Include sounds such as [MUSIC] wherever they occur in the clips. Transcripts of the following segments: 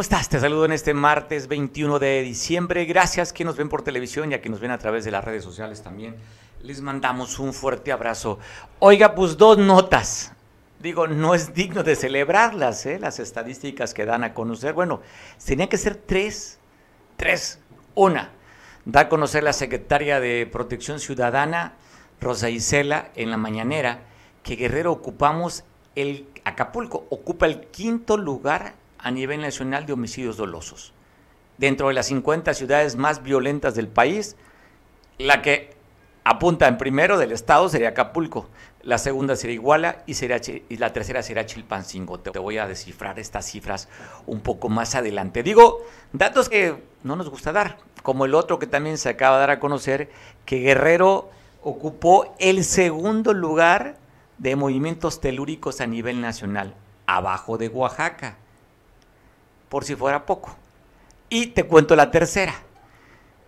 ¿Cómo estás? Te saludo en este martes 21 de diciembre. Gracias que nos ven por televisión y a que nos ven a través de las redes sociales también. Les mandamos un fuerte abrazo. Oiga, pues dos notas. Digo, no es digno de celebrarlas, ¿eh? las estadísticas que dan a conocer. Bueno, tenían que ser tres. Tres. Una, da a conocer la secretaria de Protección Ciudadana, Rosa Isela, en la mañanera, que Guerrero ocupamos el Acapulco, ocupa el quinto lugar a nivel nacional de homicidios dolosos. Dentro de las 50 ciudades más violentas del país, la que apunta en primero del estado sería Acapulco, la segunda sería Iguala y, sería, y la tercera será Chilpancingo. Te voy a descifrar estas cifras un poco más adelante. Digo, datos que no nos gusta dar, como el otro que también se acaba de dar a conocer, que Guerrero ocupó el segundo lugar de movimientos telúricos a nivel nacional, abajo de Oaxaca por si fuera poco. Y te cuento la tercera.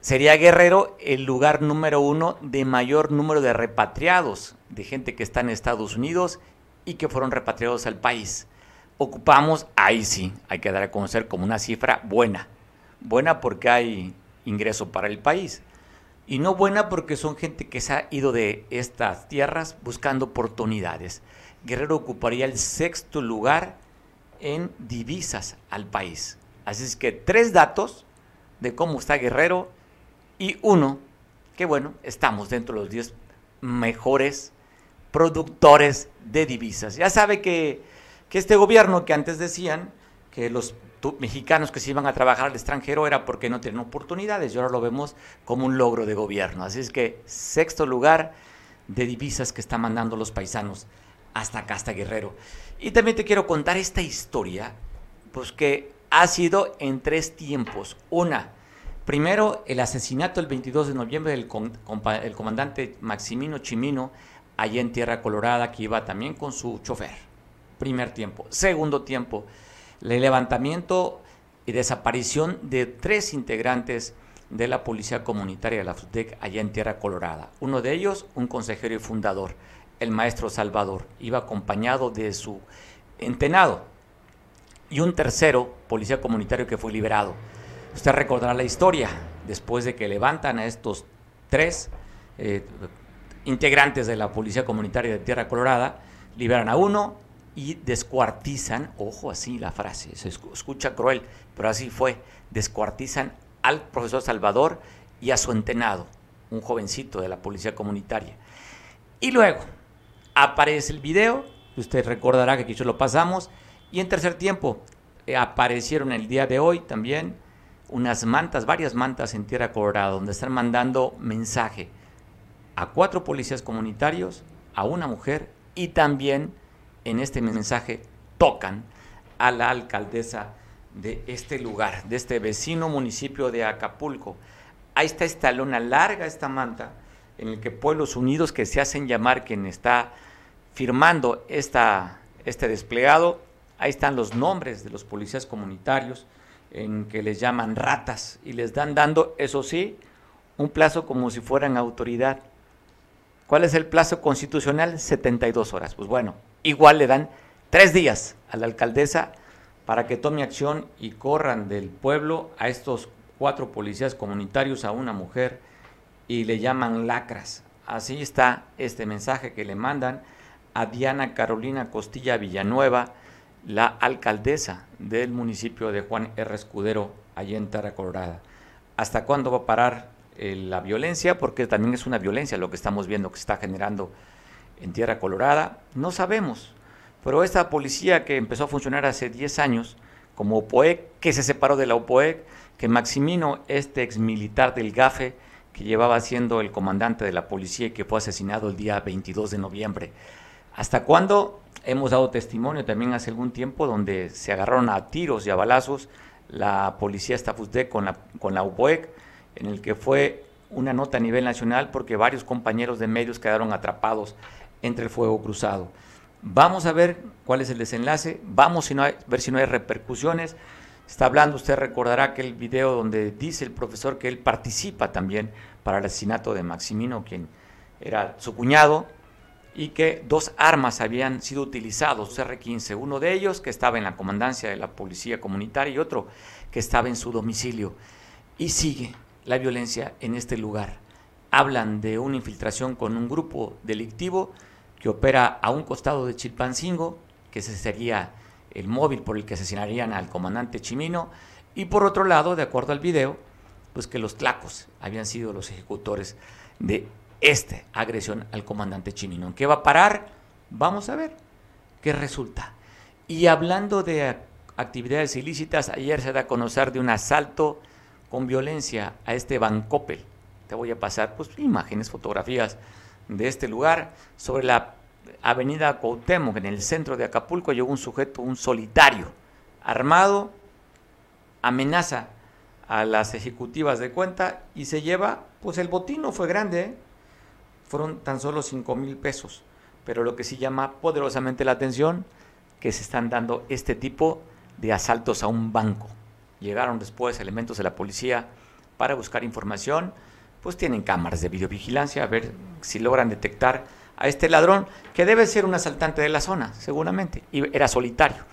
Sería Guerrero el lugar número uno de mayor número de repatriados, de gente que está en Estados Unidos y que fueron repatriados al país. Ocupamos, ahí sí, hay que dar a conocer como una cifra buena. Buena porque hay ingreso para el país. Y no buena porque son gente que se ha ido de estas tierras buscando oportunidades. Guerrero ocuparía el sexto lugar en divisas al país. Así es que tres datos de cómo está Guerrero y uno, que bueno, estamos dentro de los 10 mejores productores de divisas. Ya sabe que, que este gobierno que antes decían que los mexicanos que se iban a trabajar al extranjero era porque no tienen oportunidades y ahora lo vemos como un logro de gobierno. Así es que sexto lugar de divisas que están mandando los paisanos hasta acá, hasta Guerrero. Y también te quiero contar esta historia, pues que ha sido en tres tiempos. Una, primero el asesinato el 22 de noviembre del el comandante Maximino Chimino, allá en Tierra Colorada, que iba también con su chofer. Primer tiempo. Segundo tiempo, el levantamiento y desaparición de tres integrantes de la Policía Comunitaria de la FUTEC allá en Tierra Colorada. Uno de ellos, un consejero y fundador el maestro Salvador. Iba acompañado de su entenado. Y un tercero, policía comunitario, que fue liberado. Usted recordará la historia, después de que levantan a estos tres eh, integrantes de la Policía Comunitaria de Tierra Colorada, liberan a uno y descuartizan, ojo así la frase, se escucha cruel, pero así fue, descuartizan al profesor Salvador y a su entenado, un jovencito de la Policía Comunitaria. Y luego, aparece el video, usted recordará que aquí lo pasamos, y en tercer tiempo eh, aparecieron el día de hoy también unas mantas, varias mantas en Tierra Colorada, donde están mandando mensaje a cuatro policías comunitarios, a una mujer, y también en este mensaje tocan a la alcaldesa de este lugar, de este vecino municipio de Acapulco. Ahí está esta lona larga, esta manta, en el que Pueblos Unidos, que se hacen llamar quien está firmando esta, este desplegado, ahí están los nombres de los policías comunitarios, en que les llaman ratas y les dan dando, eso sí, un plazo como si fueran autoridad. ¿Cuál es el plazo constitucional? 72 horas. Pues bueno, igual le dan tres días a la alcaldesa para que tome acción y corran del pueblo a estos cuatro policías comunitarios, a una mujer, y le llaman lacras. Así está este mensaje que le mandan a Diana Carolina Costilla Villanueva, la alcaldesa del municipio de Juan R. Escudero, allá en Terra Colorada. ¿Hasta cuándo va a parar eh, la violencia? Porque también es una violencia lo que estamos viendo que se está generando en Tierra Colorada. No sabemos. Pero esta policía que empezó a funcionar hace 10 años como OPOEC, que se separó de la OPOEC, que Maximino, este ex militar del GAFE, que llevaba siendo el comandante de la policía y que fue asesinado el día 22 de noviembre. ¿Hasta cuándo? Hemos dado testimonio también hace algún tiempo donde se agarraron a tiros y a balazos la policía Stafusdec con la, con la UPOEC, en el que fue una nota a nivel nacional porque varios compañeros de medios quedaron atrapados entre el fuego cruzado. Vamos a ver cuál es el desenlace, vamos a ver si no hay repercusiones. Está hablando, usted recordará aquel video donde dice el profesor que él participa también para el asesinato de Maximino, quien era su cuñado, y que dos armas habían sido utilizados, R-15, uno de ellos que estaba en la comandancia de la policía comunitaria y otro que estaba en su domicilio. Y sigue la violencia en este lugar. Hablan de una infiltración con un grupo delictivo que opera a un costado de Chilpancingo, que ese sería el móvil por el que asesinarían al comandante Chimino, y por otro lado, de acuerdo al video, pues que los tlacos habían sido los ejecutores de esta agresión al comandante Chimino. ¿En qué va a parar? Vamos a ver qué resulta. Y hablando de actividades ilícitas, ayer se da a conocer de un asalto con violencia a este Bancopel. Te voy a pasar pues, imágenes, fotografías de este lugar. Sobre la avenida Cuauhtémoc, en el centro de Acapulco, llegó un sujeto, un solitario, armado, amenaza a las ejecutivas de cuenta y se lleva, pues el botín no fue grande, ¿eh? fueron tan solo 5 mil pesos. Pero lo que sí llama poderosamente la atención, que se están dando este tipo de asaltos a un banco. Llegaron después elementos de la policía para buscar información, pues tienen cámaras de videovigilancia a ver si logran detectar a este ladrón, que debe ser un asaltante de la zona, seguramente, y era solitario.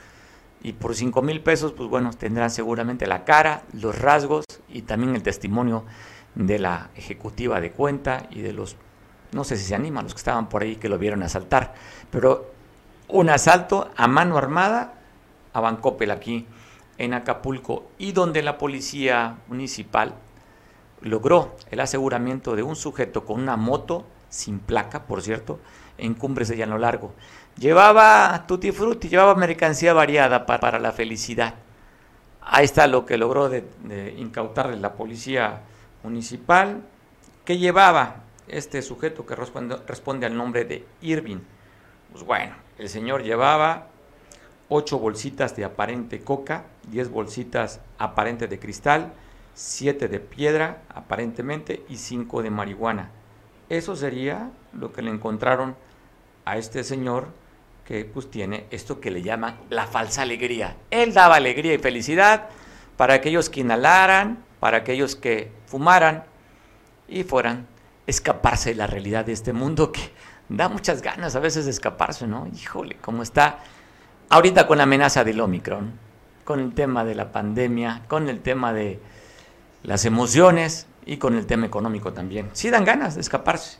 Y por 5 mil pesos, pues bueno, tendrán seguramente la cara, los rasgos y también el testimonio de la ejecutiva de cuenta y de los no sé si se animan los que estaban por ahí que lo vieron asaltar, pero un asalto a mano armada a Bancopel aquí en Acapulco y donde la policía municipal logró el aseguramiento de un sujeto con una moto sin placa, por cierto, en Cumbres de Llano Largo. Llevaba tutti frutti, llevaba mercancía variada para, la felicidad. Ahí está lo que logró de, de incautarle la policía municipal, que llevaba este sujeto que responde, responde al nombre de Irving. Pues bueno, el señor llevaba ocho bolsitas de aparente coca, 10 bolsitas aparente de cristal, 7 de piedra aparentemente y 5 de marihuana. Eso sería lo que le encontraron a este señor que pues tiene esto que le llaman la falsa alegría. Él daba alegría y felicidad para aquellos que inhalaran, para aquellos que fumaran y fueran escaparse de la realidad de este mundo que da muchas ganas a veces de escaparse, ¿no? Híjole, cómo está ahorita con la amenaza del Omicron, con el tema de la pandemia, con el tema de las emociones y con el tema económico también. Sí dan ganas de escaparse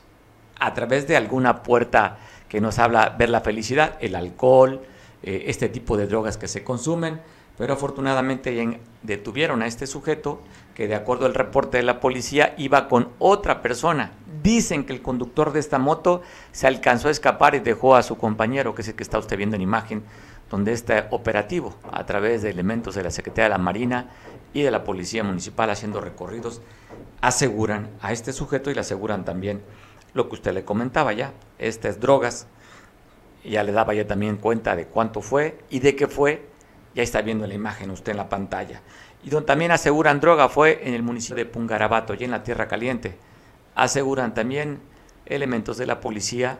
a través de alguna puerta que nos habla ver la felicidad, el alcohol, eh, este tipo de drogas que se consumen, pero afortunadamente detuvieron a este sujeto que de acuerdo al reporte de la policía iba con otra persona. Dicen que el conductor de esta moto se alcanzó a escapar y dejó a su compañero, que es el que está usted viendo en imagen, donde está operativo a través de elementos de la Secretaría de la Marina y de la Policía Municipal haciendo recorridos, aseguran a este sujeto y le aseguran también lo que usted le comentaba ya, estas drogas, ya le daba ya también cuenta de cuánto fue y de qué fue ya está viendo la imagen usted en la pantalla. Y donde también aseguran droga fue en el municipio de Pungarabato, y en la Tierra Caliente. Aseguran también elementos de la policía,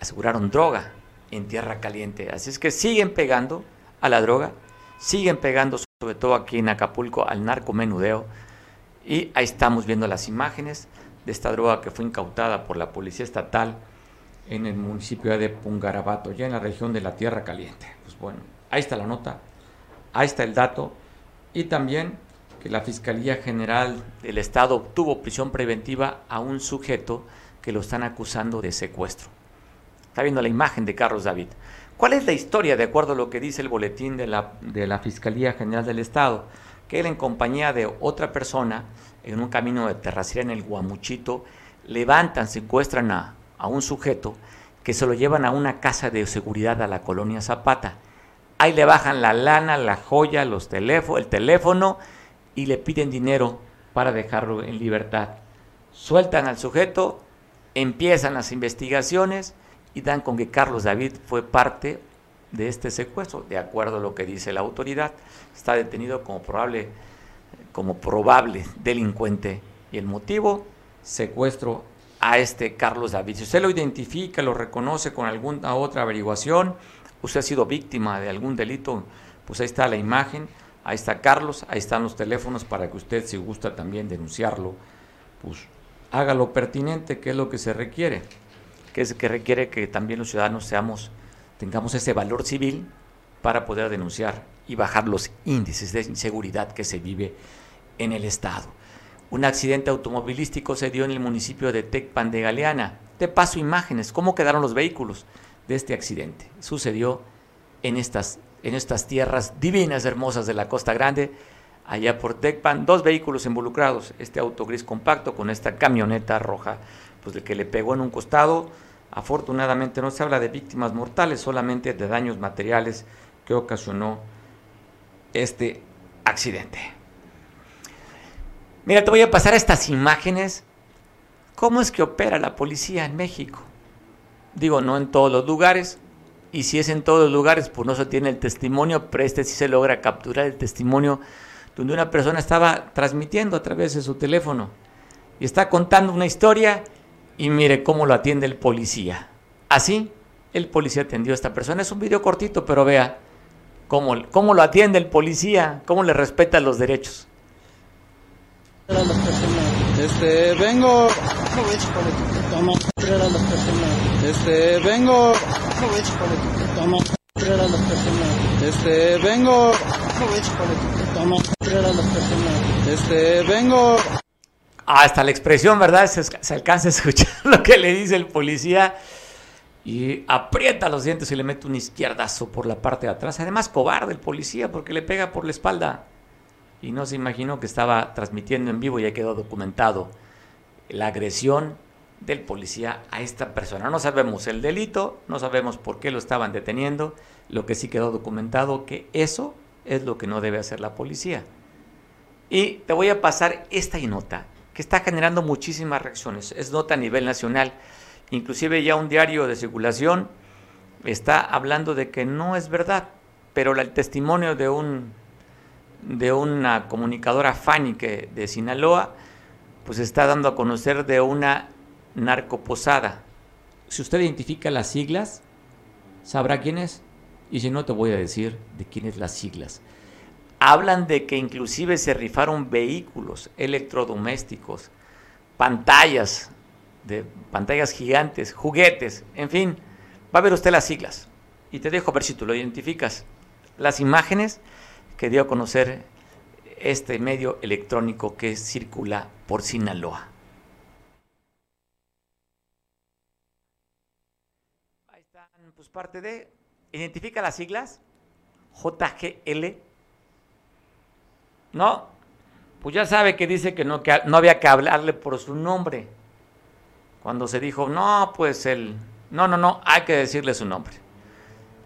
aseguraron droga en Tierra Caliente. Así es que siguen pegando a la droga, siguen pegando sobre todo aquí en Acapulco al narcomenudeo. Y ahí estamos viendo las imágenes de esta droga que fue incautada por la Policía Estatal en el municipio de Pungarabato, ya en la región de la Tierra Caliente. Pues bueno, Ahí está la nota, ahí está el dato y también que la Fiscalía General del Estado obtuvo prisión preventiva a un sujeto que lo están acusando de secuestro. Está viendo la imagen de Carlos David. ¿Cuál es la historia de acuerdo a lo que dice el boletín de la, de la Fiscalía General del Estado? Que él en compañía de otra persona, en un camino de terracería en el Guamuchito, levantan, secuestran a, a un sujeto que se lo llevan a una casa de seguridad a la colonia Zapata Ahí le bajan la lana, la joya, los teléfonos, el teléfono y le piden dinero para dejarlo en libertad. Sueltan al sujeto, empiezan las investigaciones y dan con que Carlos David fue parte de este secuestro, de acuerdo a lo que dice la autoridad. Está detenido como probable, como probable delincuente. Y el motivo, secuestro a este Carlos David. Si usted lo identifica, lo reconoce con alguna otra averiguación, usted ha sido víctima de algún delito, pues ahí está la imagen, ahí está Carlos, ahí están los teléfonos para que usted, si gusta también denunciarlo, pues haga lo pertinente, que es lo que se requiere. que es que requiere que también los ciudadanos seamos, tengamos ese valor civil para poder denunciar y bajar los índices de inseguridad que se vive en el estado. Un accidente automovilístico se dio en el municipio de Tecpan de Galeana. Te paso imágenes, cómo quedaron los vehículos de este accidente. Sucedió en estas, en estas tierras divinas, hermosas de la Costa Grande, allá por Tecpan, dos vehículos involucrados, este auto gris compacto con esta camioneta roja, pues el que le pegó en un costado, afortunadamente no se habla de víctimas mortales, solamente de daños materiales que ocasionó este accidente. Mira, te voy a pasar estas imágenes. ¿Cómo es que opera la policía en México? Digo, no en todos los lugares. Y si es en todos los lugares, pues no se tiene el testimonio, pero este sí se logra capturar el testimonio donde una persona estaba transmitiendo a través de su teléfono y está contando una historia y mire cómo lo atiende el policía. Así, el policía atendió a esta persona. Es un video cortito, pero vea cómo, cómo lo atiende el policía, cómo le respeta los derechos. Este, vengo. Este, vengo. Este, vengo. Este, vengo. Hasta la expresión, ¿verdad? Se, alcanza a escuchar [LAUGHS] lo que le dice el policía y aprieta los dientes y le mete un izquierdazo por la parte de atrás. Además, cobarde el policía porque le pega por la espalda y no se imaginó que estaba transmitiendo en vivo ya quedó documentado la agresión del policía a esta persona. No sabemos el delito, no sabemos por qué lo estaban deteniendo, lo que sí quedó documentado que eso es lo que no debe hacer la policía. Y te voy a pasar esta nota que está generando muchísimas reacciones. Es nota a nivel nacional. Inclusive ya un diario de circulación está hablando de que no es verdad, pero el testimonio de un de una comunicadora Fanny que de Sinaloa, pues está dando a conocer de una narcoposada. Si usted identifica las siglas, sabrá quién es. Y si no, te voy a decir de quién es las siglas. Hablan de que inclusive se rifaron vehículos electrodomésticos, pantallas, de pantallas gigantes, juguetes, en fin. Va a ver usted las siglas. Y te dejo ver si tú lo identificas. Las imágenes que dio a conocer este medio electrónico que circula por Sinaloa. Ahí están, pues parte de. ¿Identifica las siglas? JGL. No, pues ya sabe que dice que no, que no había que hablarle por su nombre. Cuando se dijo, no, pues el. No, no, no, hay que decirle su nombre.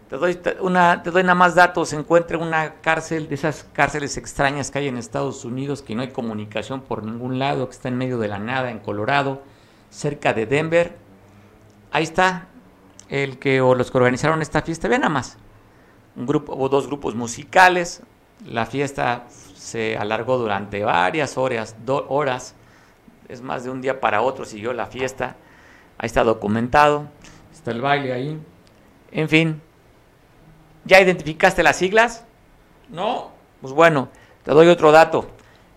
Te doy, una, te doy nada más datos. Se encuentra una cárcel, de esas cárceles extrañas que hay en Estados Unidos, que no hay comunicación por ningún lado, que está en medio de la nada, en Colorado, cerca de Denver. Ahí está el que, o los que organizaron esta fiesta. Vean nada más. Un grupo, o dos grupos musicales. La fiesta se alargó durante varias horas, dos horas. Es más de un día para otro siguió la fiesta. Ahí está documentado. Está el baile ahí. En fin, ¿Ya identificaste las siglas? No. Pues bueno, te doy otro dato.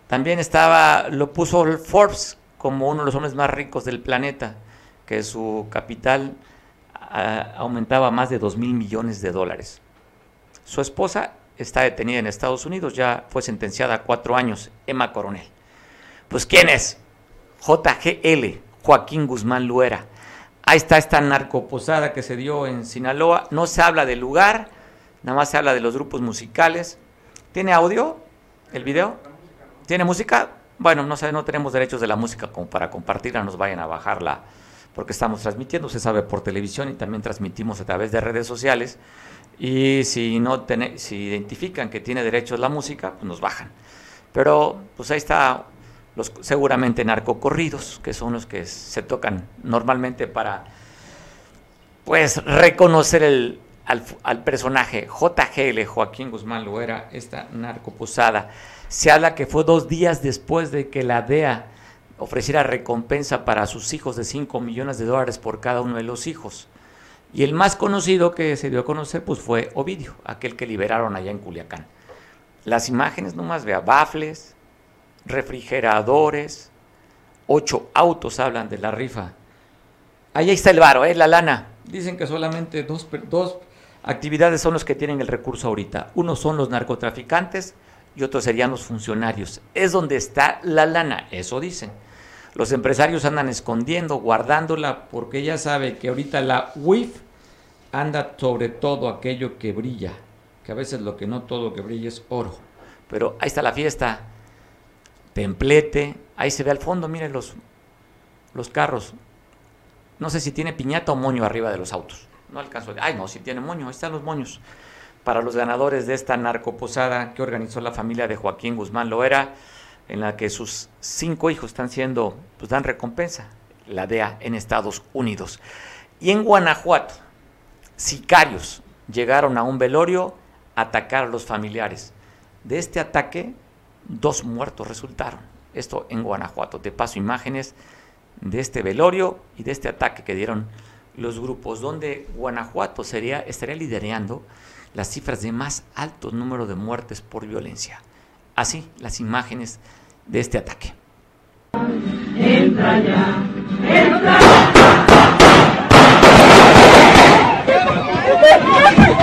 También estaba, lo puso Forbes como uno de los hombres más ricos del planeta, que su capital a, aumentaba más de 2 mil millones de dólares. Su esposa está detenida en Estados Unidos, ya fue sentenciada a cuatro años, Emma Coronel. Pues ¿quién es? JGL, Joaquín Guzmán Luera. Ahí está esta narcoposada que se dio en Sinaloa. No se habla del lugar, Nada más se habla de los grupos musicales. ¿Tiene audio el video? ¿Tiene música? Bueno, no, sé, no tenemos derechos de la música como para compartirla, nos vayan a bajarla porque estamos transmitiendo, se sabe por televisión y también transmitimos a través de redes sociales. Y si no si identifican que tiene derechos la música, pues nos bajan. Pero pues ahí está los seguramente narcocorridos, que son los que se tocan normalmente para pues reconocer el, al, personaje JGL, Joaquín Guzmán Loera, esta narcoposada. Se habla que fue dos días después de que la DEA ofreciera recompensa para sus hijos de 5 millones de dólares por cada uno de los hijos. Y el más conocido que se dio a conocer pues fue Ovidio, aquel que liberaron allá en Culiacán. Las imágenes nomás vea, bafles, refrigeradores, ocho autos hablan de la rifa Ahí está el varo, ¿eh? la lana. Dicen que solamente dos, dos actividades son los que tienen el recurso ahorita. Uno son los narcotraficantes y otros serían los funcionarios. Es donde está la lana, eso dicen. Los empresarios andan escondiendo, guardándola, porque ya sabe que ahorita la WIF anda sobre todo aquello que brilla, que a veces lo que no todo que brilla es oro. Pero ahí está la fiesta, templete, ahí se ve al fondo, miren los, los carros. No sé si tiene piñata o moño arriba de los autos. No alcanzo. Ay, no, si tiene moño, ahí están los moños. Para los ganadores de esta narcoposada que organizó la familia de Joaquín Guzmán Loera, en la que sus cinco hijos están siendo, pues dan recompensa, la DEA en Estados Unidos. Y en Guanajuato, sicarios llegaron a un velorio a atacar a los familiares. De este ataque, dos muertos resultaron. Esto en Guanajuato. Te paso imágenes de este velorio y de este ataque que dieron los grupos, donde Guanajuato sería, estaría liderando las cifras de más alto número de muertes por violencia. Así las imágenes de este ataque. Entra ya, entra.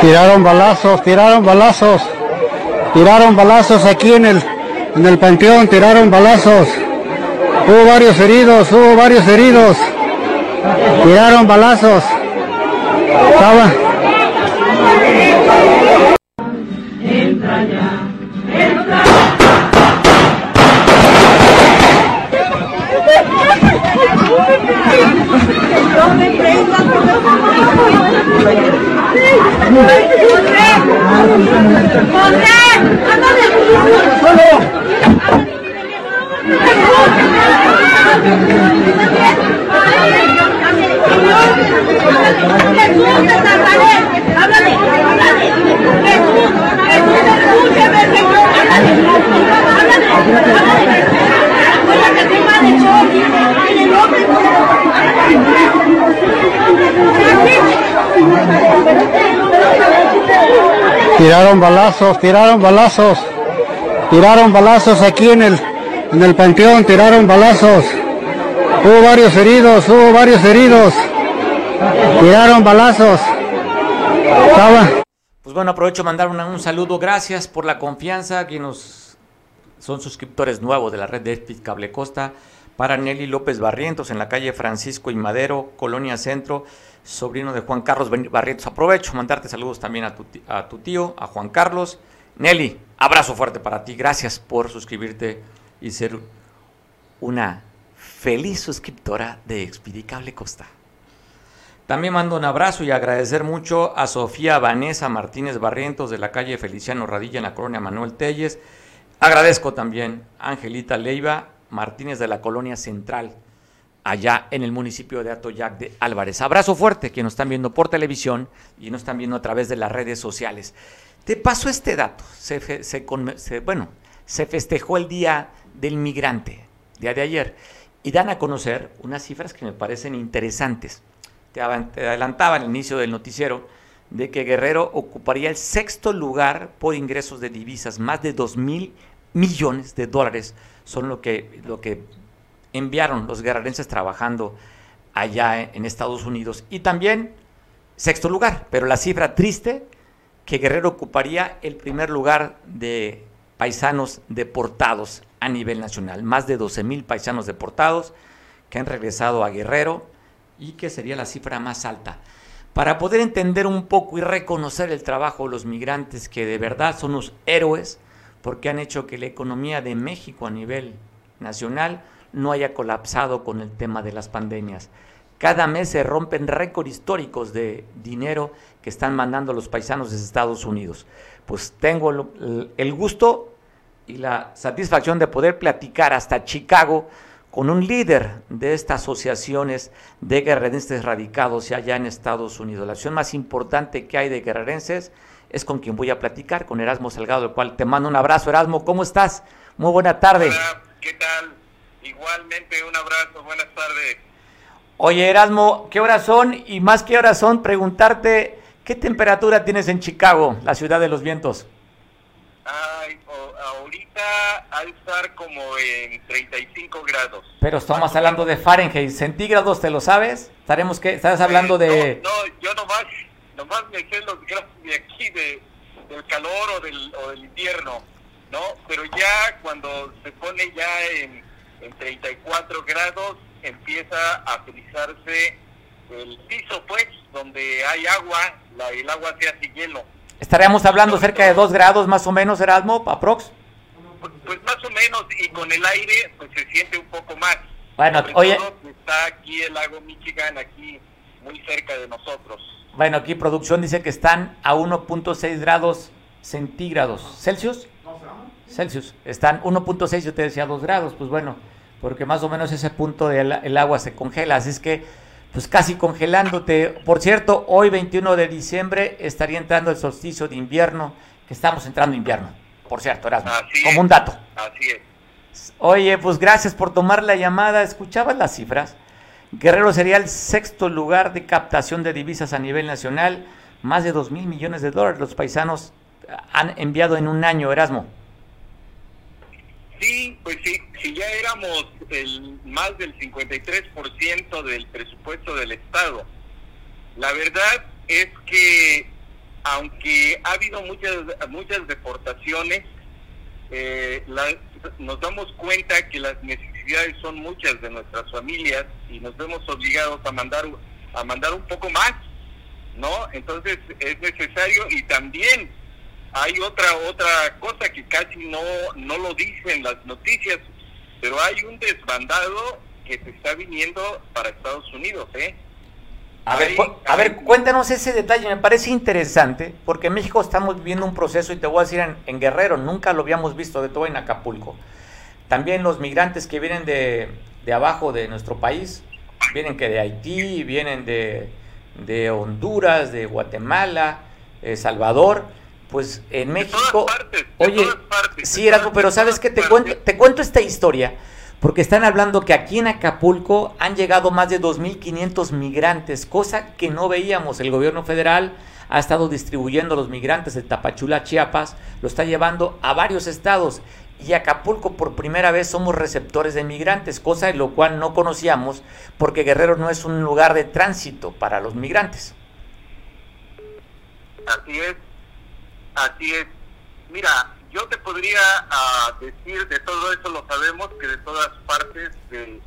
Tiraron balazos, tiraron balazos, tiraron balazos aquí en el, en el panteón, tiraron balazos. Hubo varios heridos, hubo varios heridos. Tiraron balazos. Estaba. Tiraron balazos, tiraron balazos, tiraron balazos aquí en el, en el panteón, tiraron balazos. Hubo varios heridos, hubo varios heridos. Tiraron balazos. Pues bueno, aprovecho mandar un saludo. Gracias por la confianza que nos son suscriptores nuevos de la red de Cable Costa. Para Nelly López Barrientos en la calle Francisco y Madero, Colonia Centro sobrino de Juan Carlos Barrientos. Aprovecho mandarte saludos también a tu, a tu tío, a Juan Carlos. Nelly, abrazo fuerte para ti. Gracias por suscribirte y ser una feliz suscriptora de Expedicable Costa. También mando un abrazo y agradecer mucho a Sofía Vanessa Martínez Barrientos de la calle Feliciano Radilla en la colonia Manuel Telles. Agradezco también a Angelita Leiva Martínez de la colonia Central allá en el municipio de Atoyac de Álvarez. Abrazo fuerte que nos están viendo por televisión y nos están viendo a través de las redes sociales. Te paso este dato. Se, bueno, se festejó el Día del Migrante, día de ayer, y dan a conocer unas cifras que me parecen interesantes. Te adelantaba al inicio del noticiero de que Guerrero ocuparía el sexto lugar por ingresos de divisas, más de 2 mil millones de dólares son lo que, lo que enviaron los guerrerenses trabajando allá en Estados Unidos. Y también sexto lugar, pero la cifra triste, que Guerrero ocuparía el primer lugar de paisanos deportados a nivel nacional. Más de 12 mil paisanos deportados que han regresado a Guerrero y que sería la cifra más alta. Para poder entender un poco y reconocer el trabajo de los migrantes que de verdad son los héroes, porque han hecho que la economía de México a nivel nacional no haya colapsado con el tema de las pandemias. Cada mes se rompen récords históricos de dinero que están mandando los paisanos de Estados Unidos. Pues tengo el gusto y la satisfacción de poder platicar hasta Chicago con un líder de estas asociaciones de guerrerenses radicados allá en Estados Unidos. La acción más importante que hay de guerrerenses es con quien voy a platicar, con Erasmo Salgado, del cual te mando un abrazo. Erasmo, ¿cómo estás? Muy buena tarde. Hola, ¿qué tal? Igualmente un abrazo, buenas tardes. Oye, Erasmo, ¿qué horas son? Y más que horas son, preguntarte, ¿qué temperatura tienes en Chicago, la ciudad de los vientos? Ay, ahorita de estar como en 35 grados. Pero estamos hablando de Fahrenheit, centígrados, ¿te lo sabes? Estaremos que estás hablando de No, no, yo nomás, nomás me los grados de aquí, de, del calor o del, o del invierno, ¿no? Pero ya cuando se pone ya en, en 34 grados, empieza a frizarse el piso, pues, donde hay agua, la, el agua se hace hielo. estaríamos hablando cerca de 2 grados más o menos, Erasmo, aprox. Pues, pues más o menos, y con el aire, pues se siente un poco más. Bueno, Sobre oye, todo está aquí el lago Michigan, aquí muy cerca de nosotros. Bueno, aquí producción dice que están a 1.6 grados centígrados. ¿Celsius? Celsius. Están 1.6, yo te decía 2 grados, pues bueno, porque más o menos ese punto del el agua se congela, así es que pues casi congelándote. Por cierto, hoy 21 de diciembre estaría entrando el solsticio de invierno, que estamos entrando en invierno, por cierto, Erasmo, Así como un dato. Así es. Oye, pues gracias por tomar la llamada. ¿Escuchabas las cifras? Guerrero sería el sexto lugar de captación de divisas a nivel nacional. Más de 2 mil millones de dólares los paisanos han enviado en un año, Erasmo. Sí, pues sí, si ya éramos el más del 53% del presupuesto del Estado. La verdad es que aunque ha habido muchas muchas deportaciones, eh, nos damos cuenta que las necesidades son muchas de nuestras familias y nos vemos obligados a mandar a mandar un poco más, ¿no? Entonces es necesario y también hay otra otra cosa que casi no no lo dicen las noticias, pero hay un desbandado que se está viniendo para Estados Unidos, ¿eh? A ver, a ver, cuéntanos ese detalle, me parece interesante, porque en México estamos viviendo un proceso, y te voy a decir en, en Guerrero, nunca lo habíamos visto, de todo en Acapulco. También los migrantes que vienen de, de abajo de nuestro país, vienen que de Haití, vienen de, de Honduras, de Guatemala, eh, Salvador, pues en México... partes, Oye, partes, sí, Erasmo, pero ¿sabes qué? Te cuento, te cuento esta historia, porque están hablando que aquí en Acapulco han llegado más de 2.500 migrantes, cosa que no veíamos. El gobierno federal ha estado distribuyendo los migrantes de Tapachula, Chiapas, lo está llevando a varios estados. Y Acapulco por primera vez somos receptores de migrantes, cosa de lo cual no conocíamos, porque Guerrero no es un lugar de tránsito para los migrantes. Así es, así es. Mira, yo te podría ah, decir de todo eso, lo sabemos, que de todas partes de-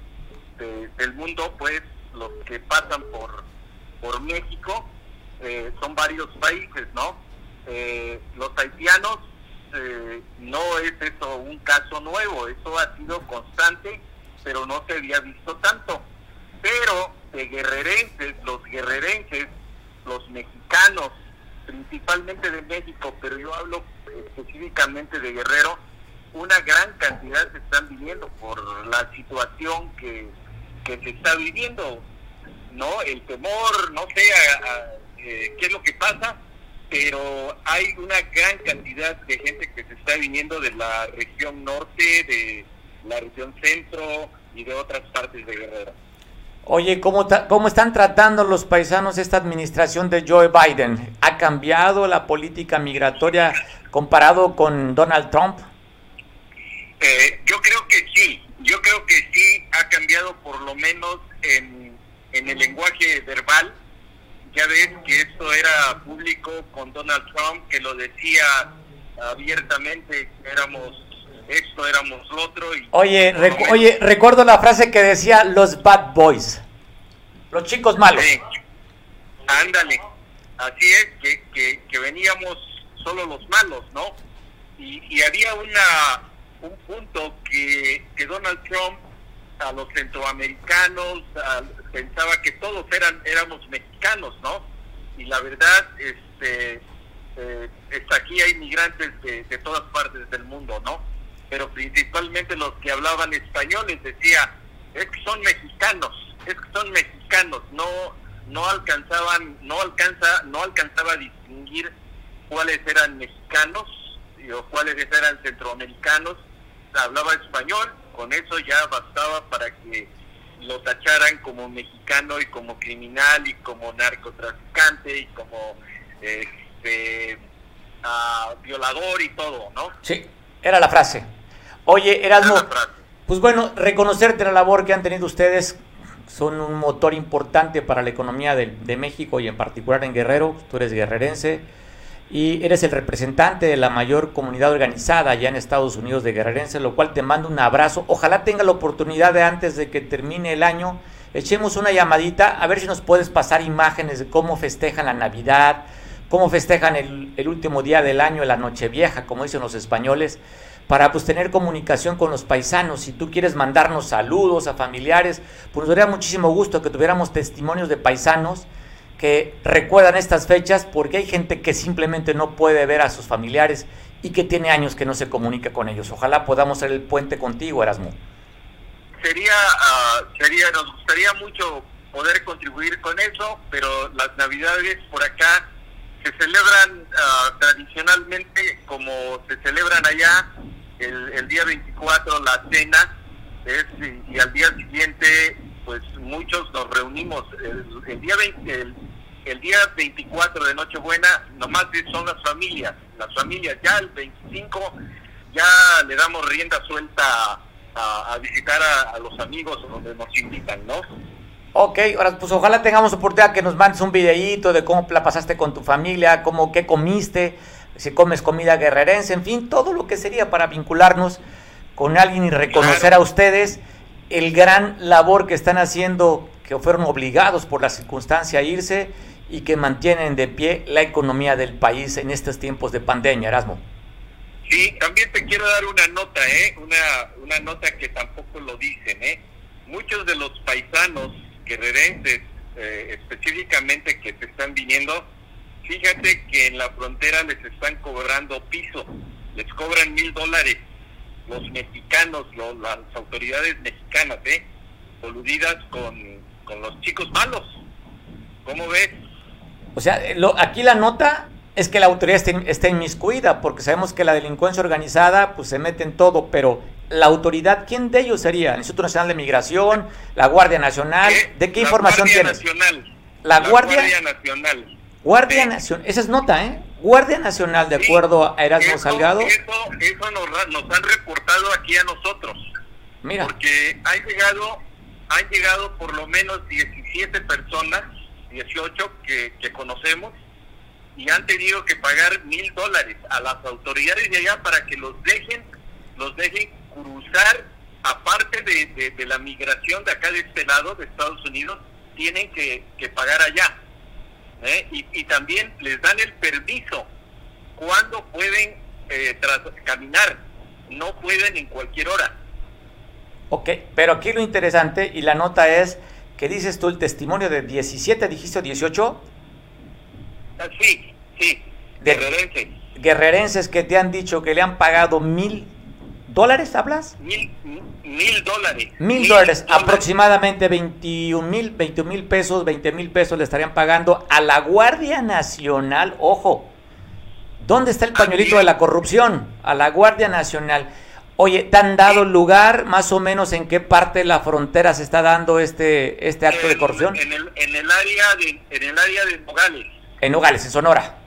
de- del mundo, pues los que pasan por, por México eh, son varios países, ¿no? Eh, los haitianos, eh, no es eso un caso nuevo, eso ha sido constante, pero no se había visto tanto. Pero de guerrerenses, los guerrerenses, los mexicanos, principalmente de México, pero yo hablo específicamente de Guerrero, una gran cantidad se están viviendo por la situación que, que se está viviendo, ¿no? El temor, no sé a, eh, qué es lo que pasa, pero hay una gran cantidad de gente que se está viniendo de la región norte, de la región centro y de otras partes de Guerrero. Oye, ¿cómo, ¿cómo están tratando los paisanos esta administración de Joe Biden? ¿Ha cambiado la política migratoria comparado con Donald Trump? Eh, yo creo que sí, yo creo que sí ha cambiado por lo menos en, en el lenguaje verbal. Ya ves que esto era público con Donald Trump, que lo decía abiertamente, éramos esto, éramos lo otro. Y Oye, recu- oye, recuerdo la frase que decía los bad boys, los chicos malos. Sí. Ándale, así es, que, que, que veníamos solo los malos, ¿no? Y, y había una un punto que, que Donald Trump a los centroamericanos a- pensaba que todos eran éramos mexicanos, ¿no? Y la verdad, este, eh, es- aquí hay migrantes de, de todas partes del mundo, ¿no? pero principalmente los que hablaban español les decía, es que son mexicanos, es que son mexicanos, no no alcanzaban, no alcanza, no alcanzaba a distinguir cuáles eran mexicanos o cuáles eran centroamericanos, hablaba español, con eso ya bastaba para que lo tacharan como mexicano y como criminal y como narcotraficante y como este, uh, violador y todo, ¿no? Sí, era la frase. Oye, Erasmo, pues bueno, reconocerte la labor que han tenido ustedes, son un motor importante para la economía de, de México y en particular en Guerrero, tú eres guerrerense y eres el representante de la mayor comunidad organizada allá en Estados Unidos de guerrerense, lo cual te mando un abrazo. Ojalá tenga la oportunidad de antes de que termine el año, echemos una llamadita a ver si nos puedes pasar imágenes de cómo festejan la Navidad, cómo festejan el, el último día del año, la Nochevieja, como dicen los españoles, para pues tener comunicación con los paisanos. Si tú quieres mandarnos saludos a familiares, pues nos daría muchísimo gusto que tuviéramos testimonios de paisanos que recuerdan estas fechas porque hay gente que simplemente no puede ver a sus familiares y que tiene años que no se comunica con ellos. Ojalá podamos ser el puente contigo, Erasmo. Sería, uh, sería, nos gustaría mucho poder contribuir con eso, pero las navidades por acá se celebran uh, tradicionalmente como se celebran allá, el, día 24 la cena, es, y al día siguiente pues muchos nos reunimos el, el día 20, el, el, día 24 de Nochebuena nomás son las familias, las familias ya el 25 ya le damos rienda suelta a, a visitar a, a, los amigos donde nos invitan, ¿no? Ok, ahora pues ojalá tengamos oportunidad que nos mandes un videíto de cómo la pasaste con tu familia, cómo qué comiste, si comes comida guerrerense, en fin, todo lo que sería para vincularnos con alguien y reconocer claro. a ustedes el gran labor que están haciendo, que fueron obligados por la circunstancia a irse y que mantienen de pie la economía del país en estos tiempos de pandemia, Erasmo. Sí, también te quiero dar una nota, ¿eh? Una, una nota que tampoco lo dicen, ¿eh? Muchos de los paisanos guerrerenses, eh, específicamente que se están viniendo, fíjate que en la frontera les están cobrando piso, les cobran mil dólares los mexicanos, los, las autoridades mexicanas, ¿eh? coludidas con, con los chicos malos. ¿Cómo ves? O sea, lo, aquí la nota es que la autoridad está, está inmiscuida, porque sabemos que la delincuencia organizada pues se mete en todo, pero la autoridad, ¿quién de ellos sería? ¿El Instituto Nacional de Migración? ¿La Guardia Nacional? ¿Qué? ¿De qué la información Guardia tienes? Nacional. La, la Guardia, Guardia Nacional. Guardia Sí. Nacional, esa es nota, ¿eh? Guardia Nacional, de acuerdo a Erasmo Eso- Salgado. Eso, eso nos, han reportado aquí a nosotros. Mira, Porque han llegado, han llegado por lo menos 17 personas, 18 que, que conocemos, y han tenido que pagar mil dólares a las autoridades de allá para que los dejen, los dejen cruzar, aparte de, de- de la migración de acá de este lado, de Estados Unidos, tienen que, que pagar allá. ¿Eh? Y, y también les dan el permiso cuando pueden eh, tras- caminar, no pueden en cualquier hora. ok, pero aquí lo interesante y la nota es que dices tú el testimonio de 17, dijiste o 18 Ah, Sí, sí, De- guerrerense. guerrerenses que te han dicho que le han pagado mil dólares, ¿hablas? Mil, mil dólares. Mil dólares, aproximadamente 21 mil, 21 mil pesos, 20 mil pesos le estarían pagando a la Guardia Nacional. Ojo, ¿dónde está el pañuelito de la corrupción? A la Guardia Nacional. Oye, ¿te han dado lugar más o menos en qué parte de la frontera se está dando este, este acto de corrupción? En el, en el área de, en el área de Nogales. En Nogales, en Sonora.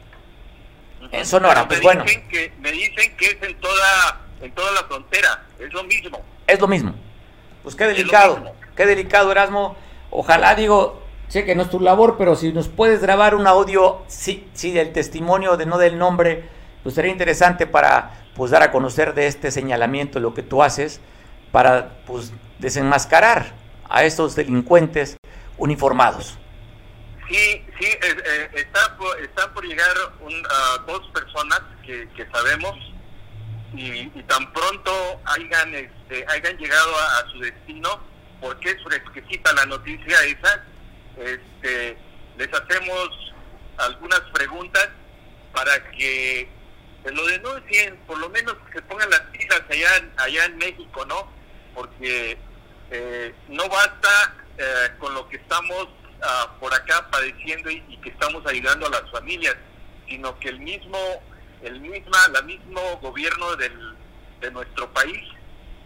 En Sonora, Pero pues me bueno. Dicen que, me dicen que es en toda, en toda la frontera, es lo mismo. Es lo mismo. Pues qué delicado, qué delicado, Erasmo. Ojalá, digo, sé que no es tu labor, pero si nos puedes grabar un audio, sí, sí, del testimonio, de no del nombre, pues sería interesante para pues dar a conocer de este señalamiento lo que tú haces para pues desenmascarar a estos delincuentes uniformados. Sí, sí, eh, eh, está, por, está por llegar un, ah, dos personas que, que sabemos y, tan pronto hayan, este, hayan llegado a, su destino, porque es fresquecita la noticia esa, este, les hacemos algunas preguntas para que se lo denuncien, por lo menos que pongan las ahí allá, allá en México, ¿no? Porque eh, no basta eh, con lo que estamos ah, por acá padeciendo y, y, que estamos ayudando a las familias, sino que el mismo, el misma, la mismo gobierno del, de nuestro país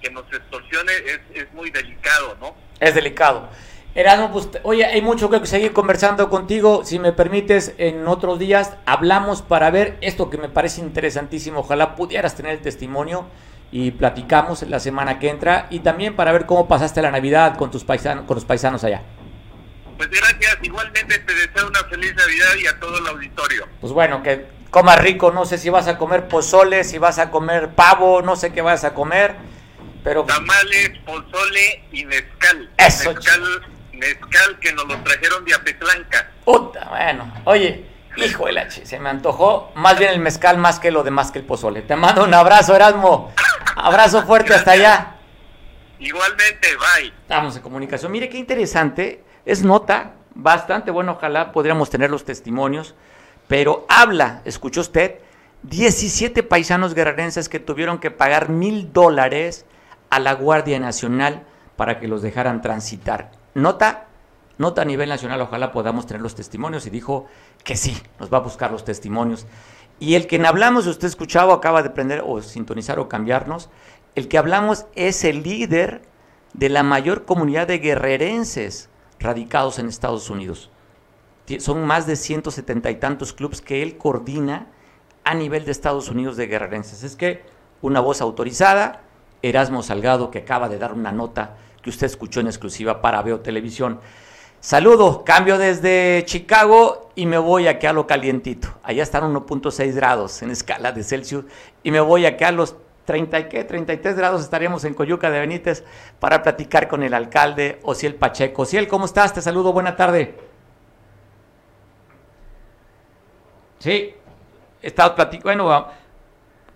que nos extorsione es, es muy delicado, ¿no? Es delicado. Erasmo, pues, oye, hay mucho que seguir conversando contigo. Si me permites, en otros días hablamos para ver esto que me parece interesantísimo. Ojalá pudieras tener el testimonio y platicamos la semana que entra y también para ver cómo pasaste la Navidad con tus paisanos, con los paisanos allá. Pues gracias, igualmente te deseo una feliz Navidad y a todo el auditorio. Pues bueno, que comas rico, no sé si vas a comer pozole, si vas a comer pavo, no sé qué vas a comer, pero... Tamales, pozole y mezcal. Eso, mezcal, mezcal que nos lo trajeron de Apetlanca. Puta, bueno, oye, hijo de la ch... se me antojó más bien el mezcal más que lo demás que el pozole. Te mando un abrazo, Erasmo. Abrazo fuerte hasta allá. Igualmente, bye. Estamos en comunicación. Mire qué interesante, es nota, bastante bueno, ojalá podríamos tener los testimonios, pero habla, escuchó usted, 17 paisanos guerrerenses que tuvieron que pagar mil dólares a la Guardia Nacional para que los dejaran transitar. Nota, nota a nivel nacional, ojalá podamos tener los testimonios y dijo que sí, nos va a buscar los testimonios. Y el que hablamos, usted escuchaba, acaba de prender o sintonizar o cambiarnos, el que hablamos es el líder de la mayor comunidad de guerrerenses radicados en Estados Unidos. Son más de 170 y tantos clubes que él coordina a nivel de Estados Unidos de guerrerenses. Es que una voz autorizada, Erasmo Salgado, que acaba de dar una nota que usted escuchó en exclusiva para Veo Televisión. Saludo, cambio desde Chicago y me voy aquí a lo calientito. Allá están 1.6 grados en escala de Celsius y me voy aquí a los 30 y qué, 33 grados estaremos en Coyuca de Benítez para platicar con el alcalde Ociel Pacheco. Ociel, ¿cómo estás? Te saludo, buena tarde. Sí, estamos platicando. Bueno,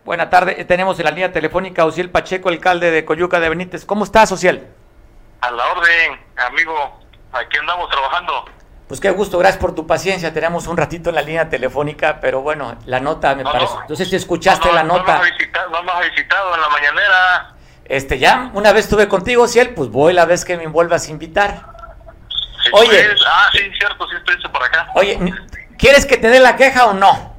buena tarde. Tenemos en la línea telefónica a Ociel Pacheco, alcalde de Coyuca de Benítez. ¿Cómo estás, Ociel? A la orden, amigo. Aquí andamos trabajando. Pues qué gusto, gracias por tu paciencia. Tenemos un ratito en la línea telefónica, pero bueno, la nota me No, parece. no. Sé si escuchaste No, la no nota. has visitado, no me has visitado en la mañanera. Este, ya una vez estuve contigo, Ciel, pues voy la vez que me vuelvas a invitar. Sí, Oye. pues, ah, sí, cierto, sí estoy por acá. Oye, ¿quieres que te dé la queja o no?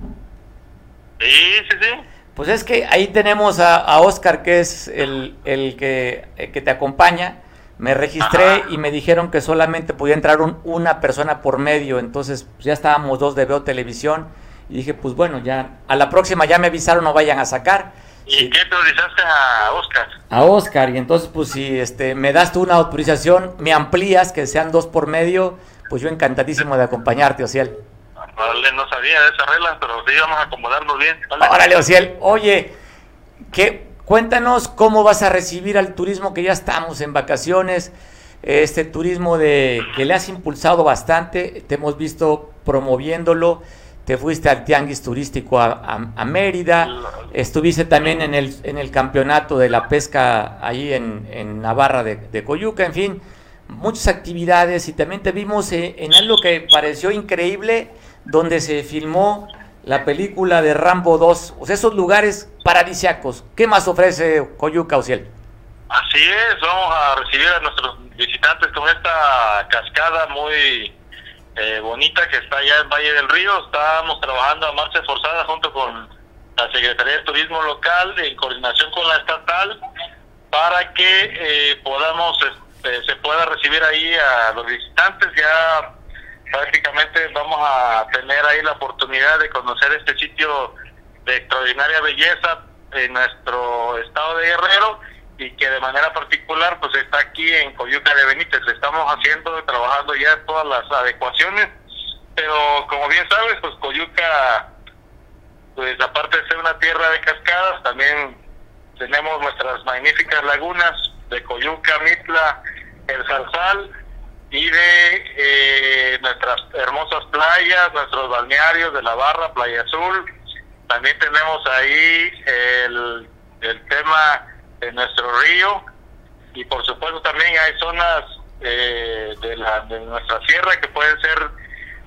Sí, sí, sí. Pues es que ahí tenemos a, a Oscar, que es el, el que, el que te acompaña. Me registré Ajá. y me dijeron que solamente podía entrar un- una persona por medio. Entonces pues, ya estábamos dos de Veo Televisión. Y dije, pues bueno, ya a la próxima ya me avisaron, no vayan a sacar. ¿Y Sí. qué priorizaste a Oscar? A Oscar. Y entonces, pues si este, me das tú una autorización, me amplías, que sean dos por medio, pues yo encantadísimo de acompañarte, Ociel. Vale, no sabía de esas reglas, pero sí vamos a acomodarnos bien. ¿vale? Órale, Ociel. Oye, ¿qué, cuéntanos cómo vas a recibir al turismo que ya estamos en vacaciones. Este turismo de que le has impulsado bastante, te hemos visto promoviéndolo. Te fuiste al tianguis turístico a, Mérida, estuviste también en el, en el campeonato de la pesca ahí en, en Navarra de, de Coyuca, en fin, muchas actividades y también te vimos eh, en algo que pareció increíble, donde se filmó la película de Rambo 2, o sea, esos lugares paradisiacos. ¿Qué más ofrece Coyuca, Ociel? Así es, vamos a recibir a nuestros visitantes con esta cascada muy eh, bonita que está allá en Valle del Río. Estamos trabajando a marcha forzada junto con la Secretaría de Turismo local en coordinación con la estatal para que eh, podamos este, se pueda recibir ahí a los visitantes ya prácticamente vamos a tener ahí la oportunidad de conocer este sitio de extraordinaria belleza en nuestro estado de Guerrero y que de manera particular pues está aquí en Coyuca de Benítez. Estamos haciendo, trabajando ya todas las adecuaciones, pero como bien sabes, pues Coyuca, pues aparte de ser una tierra de cascadas, también tenemos nuestras magníficas lagunas de Coyuca, Mitla, El Zarzal y de eh, nuestras hermosas playas, nuestros balnearios de la Barra, Playa Azul. También tenemos ahí el, el tema de nuestro río y por supuesto también hay zonas eh, de, la, de nuestra sierra que pueden ser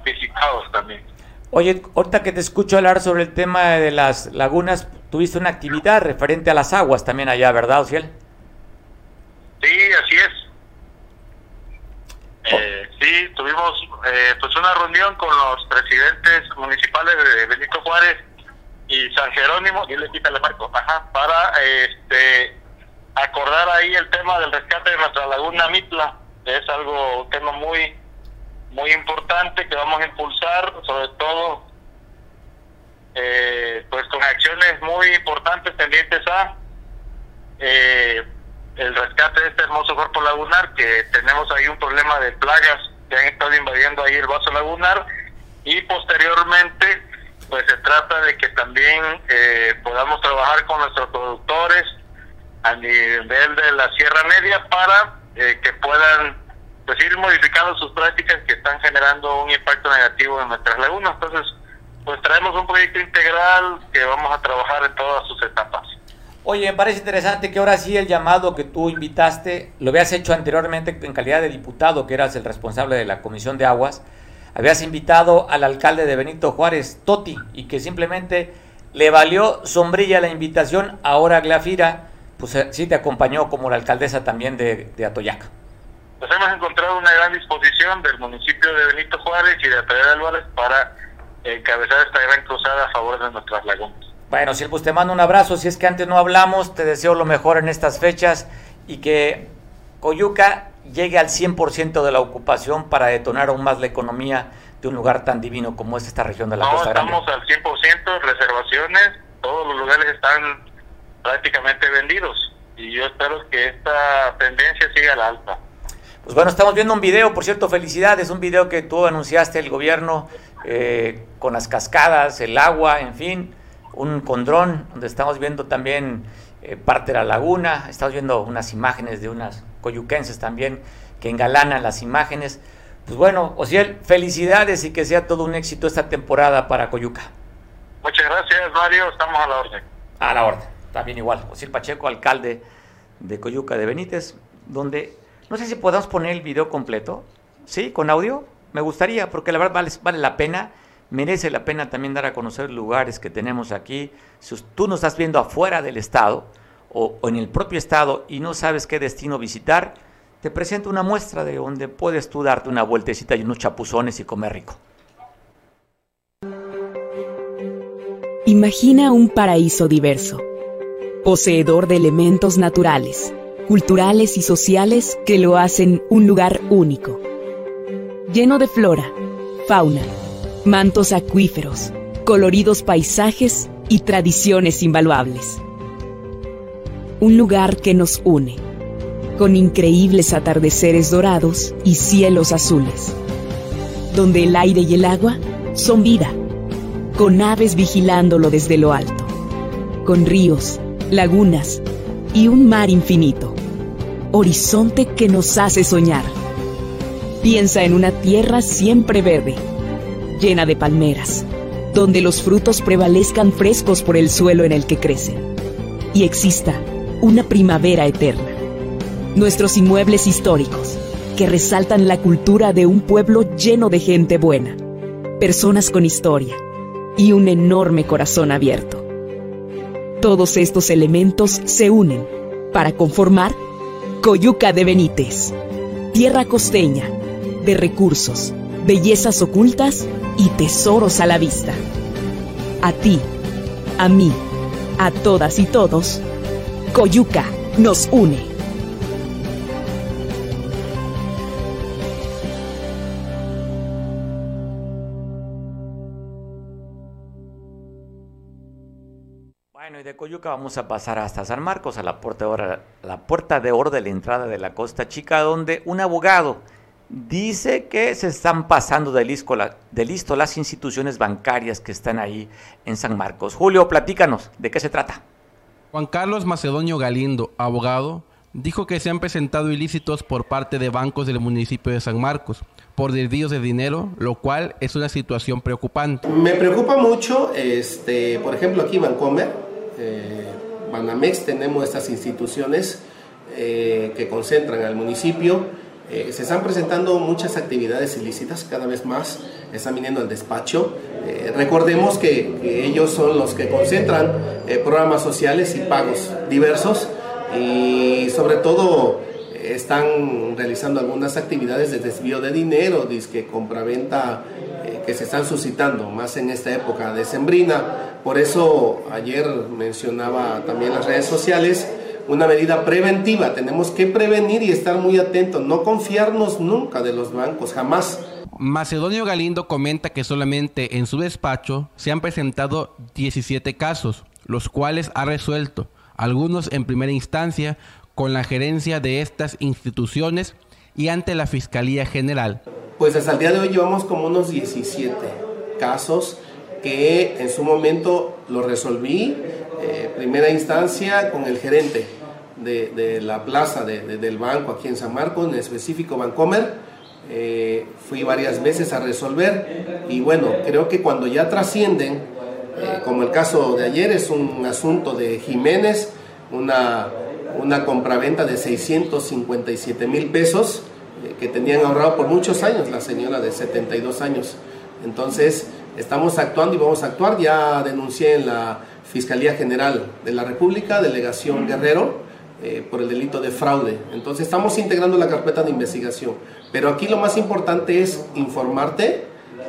visitados también. Oye, ahorita que te escucho hablar sobre el tema de las lagunas, tuviste una actividad referente a las aguas también allá, ¿verdad, Ociel? Sí, así es. Eh, sí, tuvimos eh, pues una reunión con los presidentes municipales de Benito Juárez y San Jerónimo, y le quita el marco, ajá, para este acordar ahí el tema del rescate de nuestra laguna Mitla, es algo, un tema muy muy importante que vamos a impulsar, sobre todo eh, pues con acciones muy importantes tendientes a eh, el rescate de este hermoso cuerpo lagunar, que tenemos ahí un problema de plagas que han estado invadiendo ahí el vaso lagunar y posteriormente pues se trata de que también eh, podamos trabajar con nuestros productores a nivel de la Sierra Media para que puedan pues ir modificando sus prácticas que están generando un impacto negativo en nuestras lagunas. Entonces, pues traemos un proyecto integral que vamos a trabajar en todas sus etapas. Oye, me parece interesante que ahora sí el llamado que tú invitaste, lo habías hecho anteriormente en calidad de diputado, que eras el responsable de la Comisión de Aguas, habías invitado al alcalde de Benito Juárez, Toti, y que simplemente le valió sombrilla la invitación, ahora Glafira, pues eh, sí te acompañó como la alcaldesa también de, de Atoyac. Pues hemos encontrado una gran disposición del municipio de Benito Juárez y de Pedro Álvarez para encabezar esta gran cruzada a favor de nuestras lagunas. Bueno, si pues te mando un abrazo, si es que antes no hablamos, te deseo lo mejor en estas fechas y que Coyuca llegue al 100% de la ocupación para detonar aún más la economía de un lugar tan divino como es esta región de la Costa Grande. estamos al 100%, reservaciones, todos los lugares están prácticamente vendidos y yo espero que esta tendencia siga a la alta. Pues bueno, estamos viendo un video, por cierto, felicidades, un video que tú anunciaste el gobierno eh, con las cascadas, el agua, en fin, un condrón, donde estamos viendo también eh, parte de la laguna, estamos viendo unas imágenes de unas coyuquenses también que engalanan las imágenes. Pues bueno, Osiel, felicidades y que sea todo un éxito esta temporada para Coyuca. Muchas gracias, Mario, estamos a la orden. A la orden, también igual. Osiel Pacheco, alcalde de Coyuca de Benítez, donde no sé si podamos poner el video completo, ¿sí? Con audio. Me gustaría, porque la verdad vale, vale la pena, merece la pena también dar a conocer lugares que tenemos aquí. Si tú nos estás viendo afuera del estado o, en el propio estado y no sabes qué destino visitar, te presento una muestra de donde puedes tú darte una vueltecita y unos chapuzones y comer rico. Imagina un paraíso diverso, poseedor de elementos naturales culturales y sociales que lo hacen un lugar único, lleno de flora, fauna, mantos acuíferos, coloridos paisajes y tradiciones invaluables. Un lugar que nos une, con increíbles atardeceres dorados y cielos azules, donde el aire y el agua son vida, con aves vigilándolo desde lo alto, con ríos, lagunas y un mar infinito horizonte que nos hace soñar. Piensa en una tierra siempre verde, llena de palmeras, donde los frutos prevalezcan frescos por el suelo en el que crecen, y exista una primavera eterna. Nuestros inmuebles históricos, que resaltan la cultura de un pueblo lleno de gente buena, personas con historia y un enorme corazón abierto. Todos estos elementos se unen para conformar Coyuca de Benítez. Tierra costeña, de recursos, bellezas ocultas y tesoros a la vista. A ti, a mí, a todas y todos, Coyuca nos une. de Coyuca vamos a pasar hasta San Marcos, a la puerta de oro, la puerta de oro de la entrada de la Costa Chica, donde un abogado dice que se están pasando de listo, de listo las instituciones bancarias que están ahí en San Marcos. Julio, platícanos, ¿de qué se trata? Juan Carlos Macedonio Galindo, abogado, dijo que se han presentado ilícitos por parte de bancos del municipio de San Marcos por desvíos de dinero, lo cual es una situación preocupante. Me preocupa mucho, este, por ejemplo, aquí Bancomer, eh, Banamex tenemos estas instituciones eh, que concentran al municipio. Eh, se están presentando muchas actividades ilícitas cada vez más están viniendo al despacho. Eh, recordemos que, ellos son los que concentran programas sociales y pagos diversos y sobre todo están realizando algunas actividades de desvío de dinero, disque compra-venta eh, que se están suscitando más en esta época de sembrina. Por eso ayer mencionaba también las redes sociales una medida preventiva. Tenemos que prevenir y estar muy atentos, no confiarnos nunca de los bancos, jamás. Macedonio Galindo comenta que solamente en su despacho se han presentado 17 casos, los cuales ha resuelto, algunos en primera instancia, con la gerencia de estas instituciones y ante la Fiscalía General? Pues hasta el día de hoy llevamos como unos 17 casos que en su momento lo resolví, eh, primera instancia con el gerente de, la plaza del banco aquí en San Marcos, en específico Bancomer. Eh, fui varias veces a resolver y bueno, creo que cuando ya trascienden, eh, como el caso de ayer, es un asunto de Jiménez, una una compraventa de 657 mil pesos que tenían ahorrado por muchos años la señora de 72 años. Entonces, estamos actuando y vamos a actuar. Ya denuncié en la Fiscalía General de la República, Delegación Guerrero, eh, por el delito de fraude. Entonces, estamos integrando la carpeta de investigación. Pero aquí lo más importante es informarte,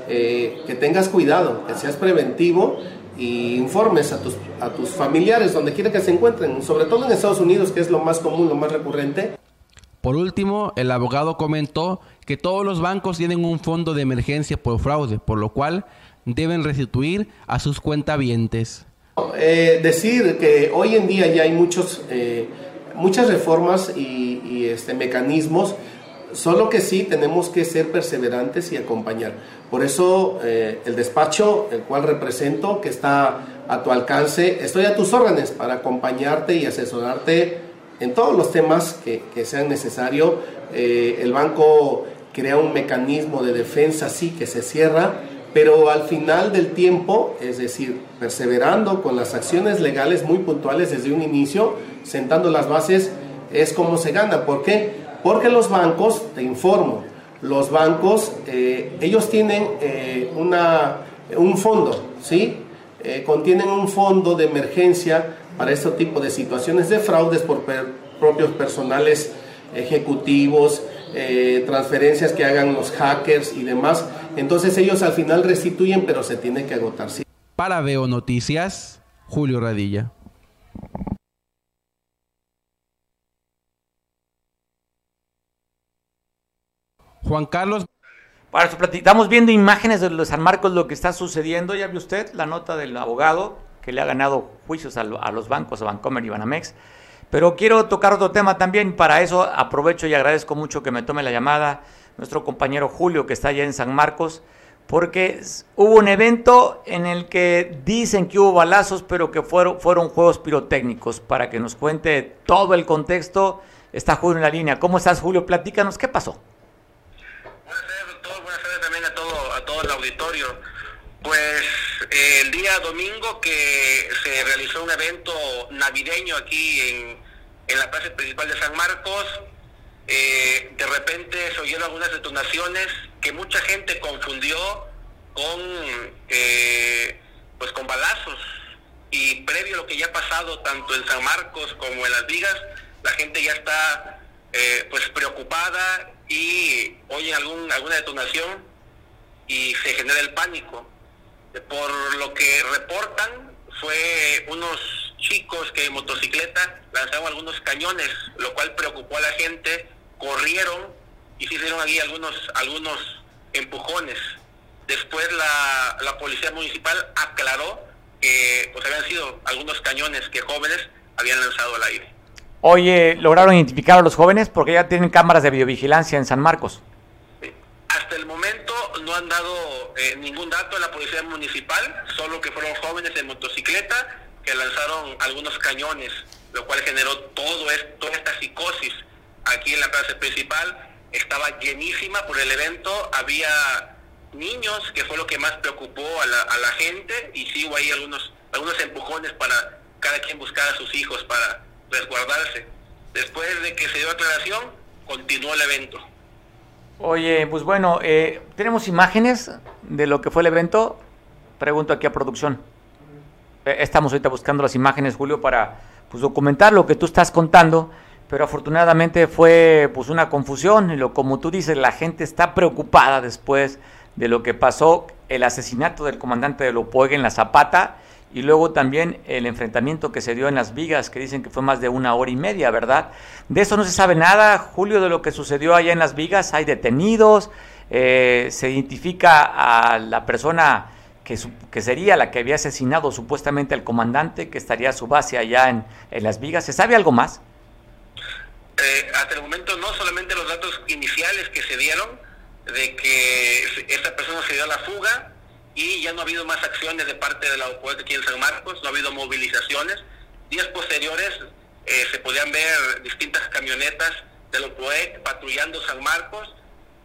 eh, que tengas cuidado, que seas preventivo y informes a tus, a tus familiares donde quiera que se encuentren, sobre todo en Estados Unidos, que es lo más común, lo más recurrente. Por último, el abogado comentó que todos los bancos tienen un fondo de emergencia por fraude, por lo cual deben restituir a sus cuentavientes. Eh, decir que hoy en día ya hay muchos, eh, muchas reformas y, este, mecanismos Solo que sí tenemos que ser perseverantes y acompañar. Por eso eh, el despacho, el cual represento, que está a tu alcance, estoy a tus órdenes para acompañarte y asesorarte en todos los temas que, sean necesarios. El banco crea un mecanismo de defensa, sí, que se cierra, pero al final del tiempo, es decir, perseverando con las acciones legales muy puntuales desde un inicio, sentando las bases, es como se gana. ¿Por qué? Porque los bancos, te informo, los bancos, eh, ellos tienen eh, una, un fondo, ¿sí? Eh, contienen un fondo de emergencia para este tipo de situaciones de fraudes por propios personales ejecutivos, transferencias que hagan los hackers y demás. Entonces ellos al final restituyen, pero se tiene que agotar. ¿sí? Para Veo Noticias, Julio Radilla. Juan Carlos. Para eso estamos viendo imágenes de los San Marcos, lo que está sucediendo. Ya vio usted la nota del abogado que le ha ganado juicios a, los bancos, a Bancomer y Banamex. Pero quiero tocar otro tema también. Para eso aprovecho y agradezco mucho que me tome la llamada nuestro compañero Julio, que está allá en San Marcos, porque hubo un evento en el que dicen que hubo balazos, pero que fueron, fueron juegos pirotécnicos. Para que nos cuente todo el contexto, está Julio en la línea. ¿Cómo estás, Julio? Platícanos, ¿qué pasó? el auditorio. Pues el día domingo que se realizó un evento navideño aquí en, en la plaza principal de San Marcos, eh, de repente se oyeron algunas detonaciones que mucha gente confundió con eh, pues con balazos y previo a lo que ya ha pasado tanto en San Marcos como en Las Vigas la gente ya está eh, pues preocupada y oyen algún alguna detonación y se genera el pánico. Por lo que reportan, fue unos chicos que en motocicleta lanzaron algunos cañones, lo cual preocupó a la gente, corrieron y se hicieron ahí algunos, algunos empujones. Después la, la policía municipal aclaró que pues habían sido algunos cañones que jóvenes habían lanzado al aire. Oye, ¿lograron identificar a los jóvenes? Porque ya tienen cámaras de videovigilancia en San Marcos. Hasta el momento no han dado eh, ningún dato a la policía municipal, solo que fueron jóvenes en motocicleta lanzaron algunos cañones, lo cual generó todo esto, toda esta psicosis aquí en la plaza principal. Estaba llenísima por el evento, había niños, que fue lo que más preocupó a la, a la gente, y sí hubo ahí algunos, algunos empujones para cada quien buscar a sus hijos para resguardarse. Después de que se dio aclaración, continuó el evento. Oye, pues bueno, eh, ¿tenemos imágenes de lo que fue el evento? Pregunto aquí a producción. Eh, estamos ahorita buscando las imágenes, Julio, para pues, documentar lo que tú estás contando, pero afortunadamente fue pues una confusión, y lo como tú dices, la gente está preocupada después de lo que pasó, el asesinato del comandante de Lopogue en la Zapata, y luego también el enfrentamiento que se dio en las vigas, que dicen que fue más de una hora y media, ¿verdad? De eso no se sabe nada, Julio, de lo que sucedió allá en las vigas, hay detenidos, eh, se identifica a la persona que, que, sería la que había asesinado supuestamente al comandante, que estaría a su base allá en, en las vigas, ¿se sabe algo más? Eh, hasta el momento no, solamente los datos iniciales que se dieron de que esta persona se dio a la fuga, y ya no ha habido más acciones de parte de la OPOE aquí en San Marcos, no ha habido movilizaciones. Días posteriores eh, se podían ver distintas camionetas de la OPOE patrullando San Marcos.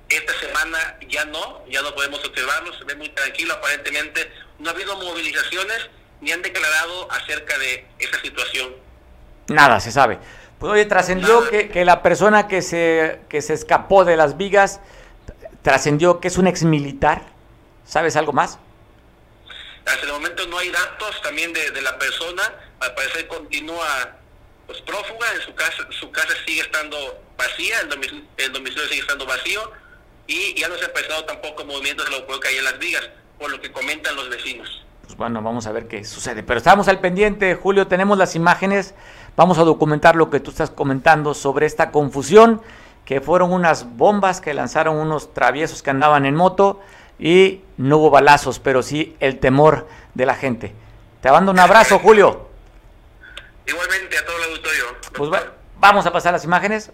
Esta semana ya no, ya no podemos observarlo, se ve muy tranquilo, aparentemente no ha habido movilizaciones ni han declarado acerca de esa situación. Nada se sabe. Pues oye, trascendió que, que, la persona que se, que se escapó de las vigas, trascendió que es un ex militar ¿Sabes algo más? Hasta el momento no hay datos también de, la persona. Al parecer continúa pues, prófuga. En su casa, su casa sigue estando vacía, el domicilio, sigue estando vacío. Y ya no se ha presentado tampoco movimientos de lo que hay en las vigas, por lo que comentan los vecinos. Pues bueno, vamos a ver qué sucede. Pero estamos al pendiente, Julio, tenemos las imágenes. Vamos a documentar lo que tú estás comentando sobre esta confusión, que fueron unas bombas que lanzaron unos traviesos que andaban en moto y no hubo balazos, pero sí el temor de la gente. Te mando un abrazo, Julio. Igualmente a todo el auditorio. Pues vamos a pasar las imágenes.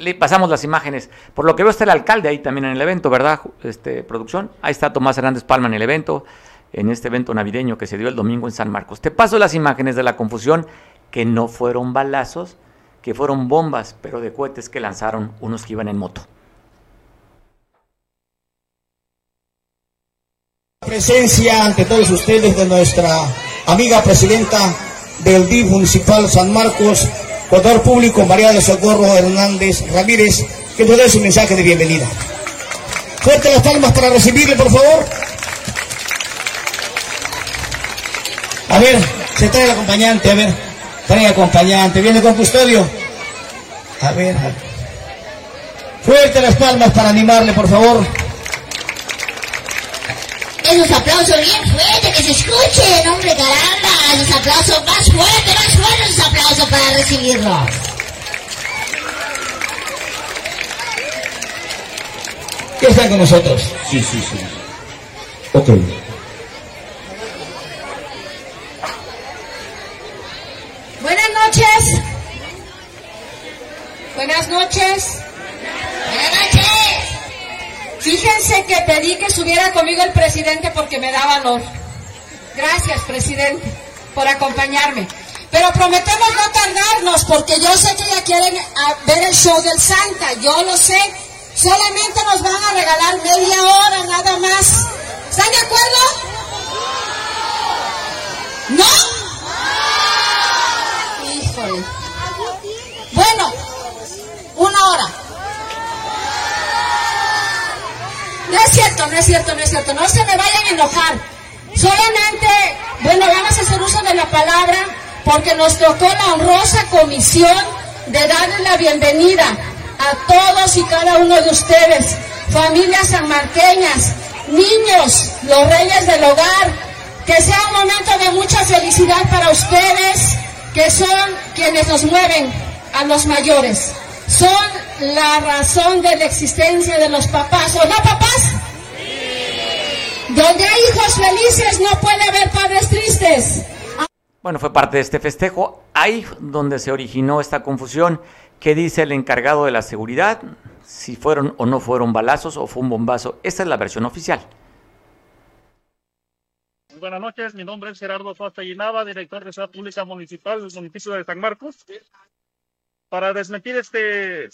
Le pasamos las imágenes. Por lo que veo está el alcalde ahí también en el evento, ¿verdad? Este, producción. Ahí está Tomás Hernández Palma en el evento, en este evento navideño que se dio el domingo en San Marcos. Te paso las imágenes de la confusión, que no fueron balazos, que fueron bombas, pero de cohetes que lanzaron unos que iban en moto. Presencia ante todos ustedes de nuestra amiga presidenta del DIF Municipal San Marcos, contador público María de Socorro Hernández Ramírez, que nos dé su mensaje de bienvenida. Fuerte las palmas para recibirle, por favor. A ver, se trae el acompañante, a ver, trae acompañante, viene con custodio. A ver, a ver. fuerte las palmas para animarle, por favor esos aplausos bien fuertes, que se escuchen, hombre, caramba, esos aplausos más fuertes, más fuertes esos aplausos para recibirlos. ¿Qué están con nosotros? Sí, sí, sí. Ok. Buenas noches. Buenas noches. Buenas noches. Fíjense que pedí que subiera conmigo el presidente porque me da valor. Gracias, presidente, por acompañarme. Pero prometemos no tardarnos porque yo sé que ya quieren ah, ver el show del Santa, yo lo sé. Solamente nos van a regalar media hora nada más. ¿Están de acuerdo? ¿No? Híjole. Bueno, una hora. No es cierto, no es cierto, no es cierto. No se me vayan a enojar. Solamente, bueno, vamos a hacer uso de la palabra porque nos tocó la honrosa comisión de darle la bienvenida a todos y cada uno de ustedes, familias sanmarqueñas, niños, los reyes del hogar, que sea un momento de mucha felicidad para ustedes, que son quienes nos mueven a los mayores. Son la razón de la existencia de los papás, ¿o no papás? Donde hay hijos felices no puede haber padres tristes. Bueno, fue parte de este festejo, ahí donde se originó esta confusión. ¿Qué dice el encargado de la seguridad? Si fueron o no fueron balazos o fue un bombazo. Esta es la versión oficial. Buenas noches, mi nombre es Gerardo Sosta Llenava, director de Seguridad Pública Municipal del municipio de San Marcos. Para desmentir este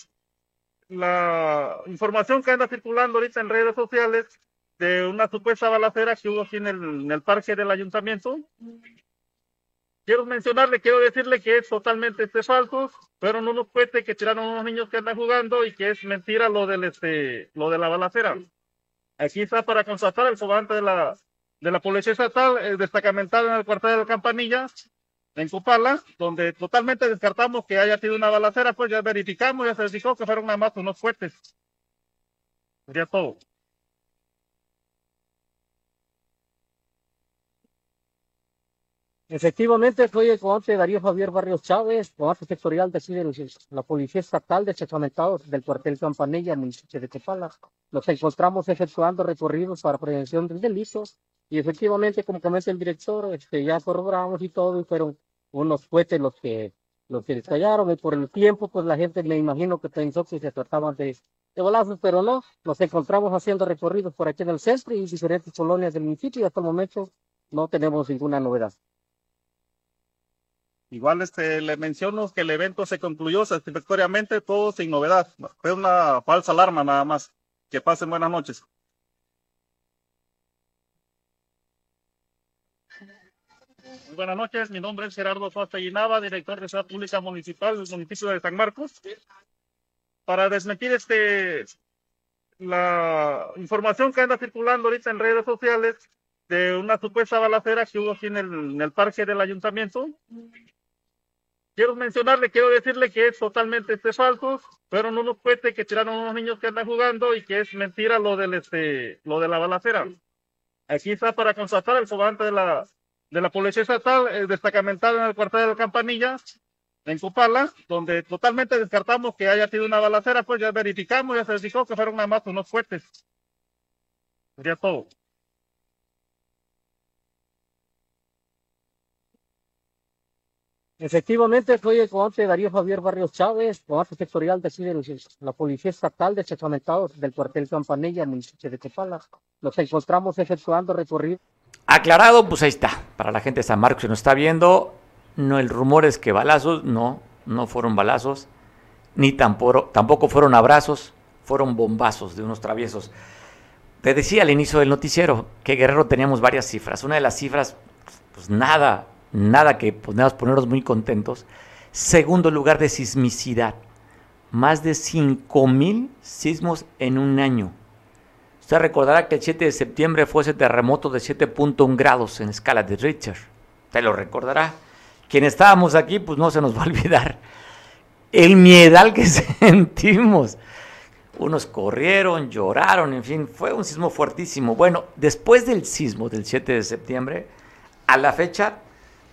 la información que anda circulando ahorita en redes sociales de una supuesta balacera que hubo aquí en el, parque del ayuntamiento. quiero mencionarle, quiero decirle que es totalmente este falso, fueron unos cohetes que tiraron unos niños que andan jugando y que es mentira lo del este, lo de la balacera. Aquí está para constatar el comandante de la, de la Policía Estatal, eh, destacamentado en el cuartel de la Campanilla, en Copala, donde totalmente descartamos que haya sido una balacera, pues ya verificamos, ya se verificó que fueron nada unos fuertes. Sería todo. Efectivamente, soy el comandante Darío Javier Barrios Chávez, comandante sectorial de, la Policía Estatal de Chachamentados del cuartel Campanilla, municipio de Copala. Nos encontramos efectuando recorridos para prevención del delito y efectivamente, como comenta el director, este, ya corroboramos y todo, y fueron unos cohetes los que los que estallaron y por el tiempo, pues la gente me imagino que pensó que se trataban de, de balazos, pero no. Nos encontramos haciendo recorridos por aquí en el centro y diferentes colonias del municipio y hasta el momento no tenemos ninguna novedad. Igual este, le menciono que el evento se concluyó satisfactoriamente, todo sin novedad. Fue una falsa alarma nada más. Que pasen buenas noches. Muy buenas noches, mi nombre es Gerardo Costa Nava, director de Seguridad Pública Municipal del municipio de San Marcos. Para desmentir este la información que anda circulando ahorita en redes sociales de una supuesta balacera que hubo aquí en el, en el parque del ayuntamiento, quiero mencionarle, quiero decirle que es totalmente este falso. Fueron unos cohetes que tiraron unos niños que andan jugando y que es mentira lo del este, lo de la balacera. Aquí está para constatar el comandante de la, de la Policía Estatal, eh, destacamentado en el cuartel de la Campanilla, en Copala, donde totalmente descartamos que haya sido una balacera, pues ya verificamos, ya se verificó que fueron nada más unos fuertes. Sería todo. Efectivamente, soy el comandante Darío Javier Barrios Chávez, comandante sectorial de, la Policía Estatal de Chachamentados del cuartel Campanilla, municipio de Copala. Nos encontramos efectuando recorridos. Aclarado, pues ahí está. Para la gente de San Marcos que nos está viendo, no el rumor es que balazos, no, no fueron balazos, ni tampoco, fueron abrazos, fueron bombazos de unos traviesos. Te decía al inicio del noticiero que Guerrero teníamos varias cifras. Una de las cifras, pues nada nada que podamos ponernos muy contentos. Segundo lugar de sismicidad, más de 5.000 sismos en un año. Usted recordará que el 7 de septiembre fue ese terremoto de 7.1 grados en escala de Richter. Te lo recordará. Quien estábamos aquí, pues no se nos va a olvidar. El miedal que [LAUGHS] sentimos. Unos corrieron, lloraron, en fin, fue un sismo fuertísimo. Bueno, después del sismo del 7 de septiembre, a la fecha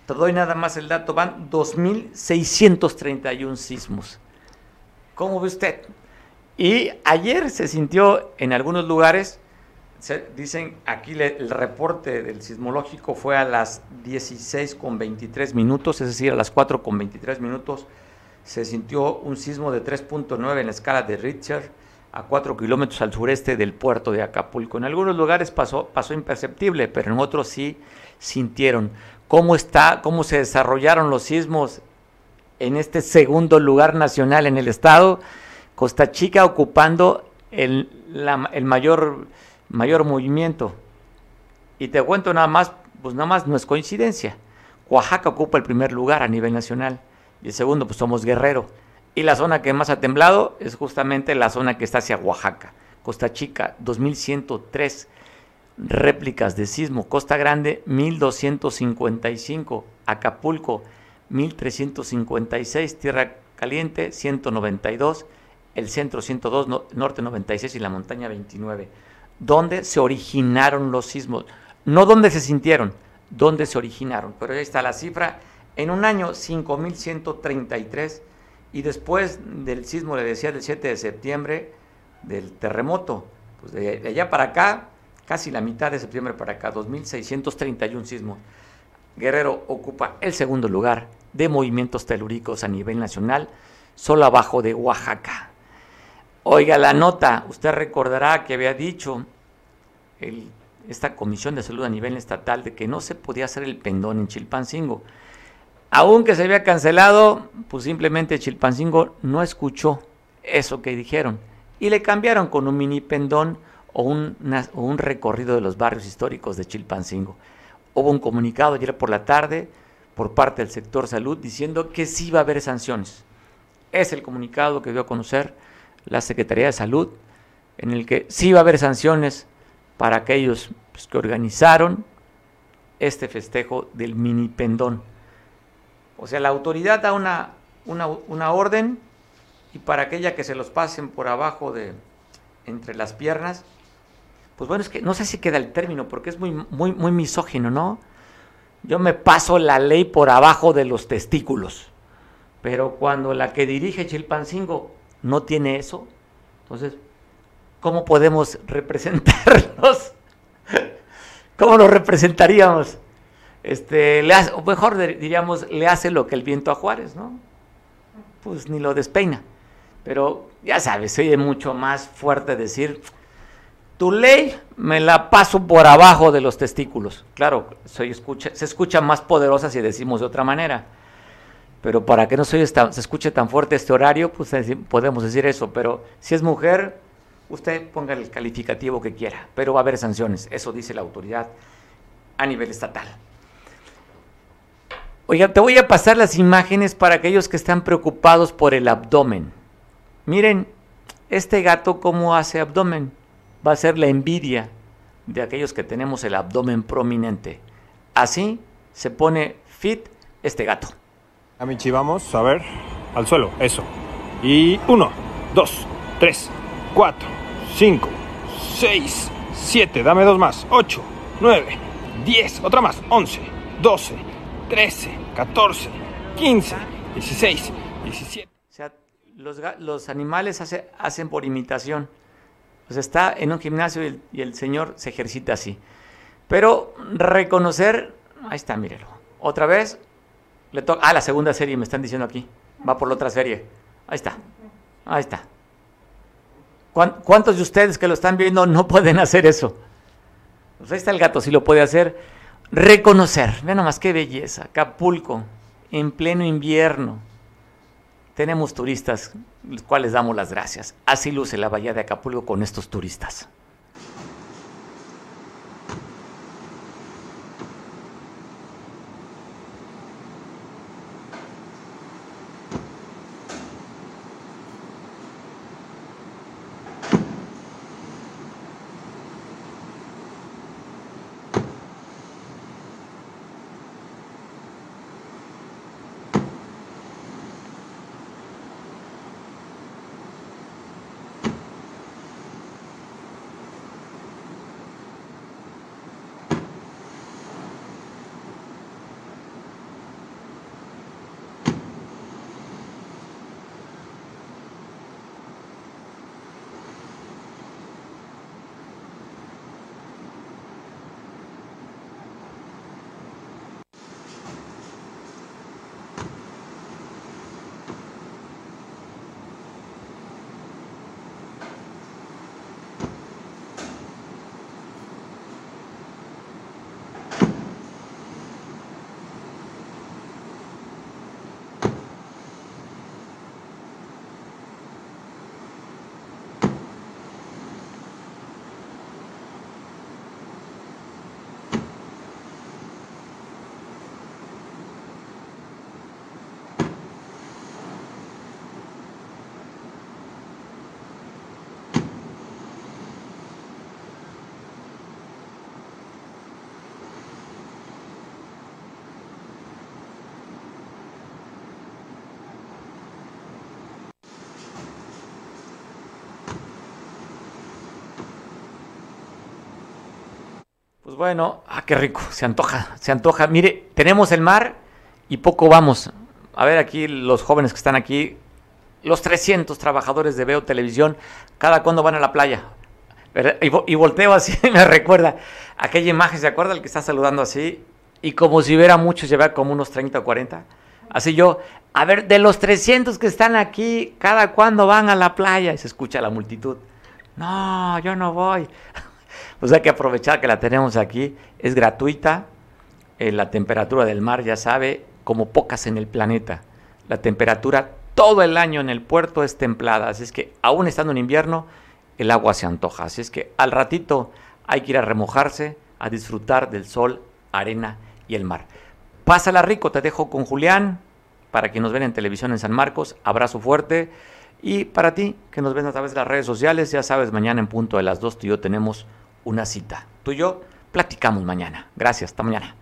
te doy nada más el dato, van 2.631 sismos. ¿Cómo ve usted? Y ayer se sintió en algunos lugares, dicen aquí el reporte del sismológico fue a las 16 con 23 minutos, es decir, a las 4 con 23 minutos se sintió un sismo de 3.9 en la escala de Richter a 4 kilómetros al sureste del puerto de Acapulco. En algunos lugares pasó, pasó imperceptible, pero en otros sí sintieron cómo está, cómo se desarrollaron los sismos en este segundo lugar nacional en el estado, Costa Chica ocupando el, mayor, mayor movimiento. Y te cuento nada más, pues nada más no es coincidencia. Oaxaca ocupa el primer lugar a nivel nacional y el segundo pues somos Guerrero. Y la zona que más ha temblado es justamente la zona que está hacia Oaxaca. Costa Chica, 2103 réplicas de sismo. Costa Grande, 1255. Acapulco, 1356. Tierra Caliente, 192. El centro, 102. norte, 96. Y la montaña, 29. ¿Dónde se originaron los sismos? No dónde se sintieron, dónde se originaron. Pero ahí está la cifra. En un año, 5133. Y después del sismo, le decía, del 7 de septiembre, del terremoto, pues de allá para acá, casi la mitad de septiembre para acá, 2.631 sismos. Guerrero ocupa el segundo lugar de movimientos telúricos a nivel nacional, solo abajo de Oaxaca. Oiga la nota, usted recordará que había dicho esta Comisión de Salud a nivel estatal de que no se podía hacer el pendón en Chilpancingo. Aunque se había cancelado, pues simplemente Chilpancingo no escuchó eso que dijeron y le cambiaron con un mini pendón o un, recorrido de los barrios históricos de Chilpancingo. Hubo un comunicado ayer por la tarde por parte del sector salud diciendo que sí va a haber sanciones. Es el comunicado que dio a conocer la Secretaría de Salud, en el que sí va a haber sanciones para aquellos pues, que organizaron este festejo del mini pendón. O sea, la autoridad da una, una, una orden y para aquella que se los pasen por abajo de entre las piernas, pues bueno, es que no sé si queda el término porque es muy, muy, muy misógino, ¿no? Yo me paso la ley por abajo de los testículos. Pero cuando la que dirige Chilpancingo no tiene eso, entonces, ¿cómo podemos representarlos? [LAUGHS] ¿Cómo lo representaríamos? Este, le hace, mejor diríamos, le hace lo que el viento a Juárez, ¿no? Pues ni lo despeina. Pero ya sabes, se oye mucho más fuerte decir, tu ley me la paso por abajo de los testículos. Claro, se escucha, se escucha más poderosa si decimos de otra manera. Pero para que no se, se escuche tan fuerte este horario, pues podemos decir eso. Pero si es mujer, usted ponga el calificativo que quiera. Pero va a haber sanciones. Eso dice la autoridad a nivel estatal. Oiga, te voy a pasar las imágenes para aquellos que están preocupados por el abdomen. Miren, este gato cómo hace abdomen. Va a ser la envidia de aquellos que tenemos el abdomen prominente. Así se pone fit este gato. Amichi, vamos a ver. Al suelo, eso. Y uno, dos, tres, cuatro, cinco, seis, siete. Dame dos más. Ocho, nueve, diez. Otra más. Once, doce, trece, catorce, quince, dieciséis, diecisiete los, animales hacen por imitación. Pues está en un gimnasio y el, señor se ejercita así. Pero reconocer, ahí está, mírelo. Otra vez, le toca, ah, la segunda serie me están diciendo aquí. Va por la otra serie. Ahí está, ahí está. ¿Cuántos de ustedes que lo están viendo no pueden hacer eso? Pues ahí está el gato, sí lo puede hacer. Reconocer, vean nomás qué belleza. Acapulco, en pleno invierno tenemos turistas, los cuales damos las gracias. Así luce la bahía de Acapulco con estos turistas. Pues bueno, ah, qué rico, se antoja, se antoja. Mire, tenemos el mar y poco vamos. A ver aquí los jóvenes que están aquí, los 300 trabajadores de Veo Televisión, cada cuando van a la playa. Y, volteo así, [LAUGHS] me recuerda aquella imagen, ¿se acuerda? El que está saludando así, y como si hubiera muchos, lleva como unos 30 o 40. Así yo, a ver, de los 300 que están aquí, cada cuando van a la playa, y se escucha la multitud. No, yo no voy. Pues hay que aprovechar que la tenemos aquí. Es gratuita. Eh, la temperatura del mar, ya sabe, como pocas en el planeta. La temperatura todo el año en el puerto es templada. Así es que aún estando en invierno, el agua se antoja. Así es que al ratito hay que ir a remojarse, a disfrutar del sol, arena y el mar. Pásala rico, te dejo con Julián. Para quien nos ven en televisión en San Marcos, abrazo fuerte. Y para ti, que nos ven a través de las redes sociales, ya sabes, mañana en punto de las dos tú y yo tenemos una cita. Tú y yo platicamos mañana. Gracias, hasta mañana.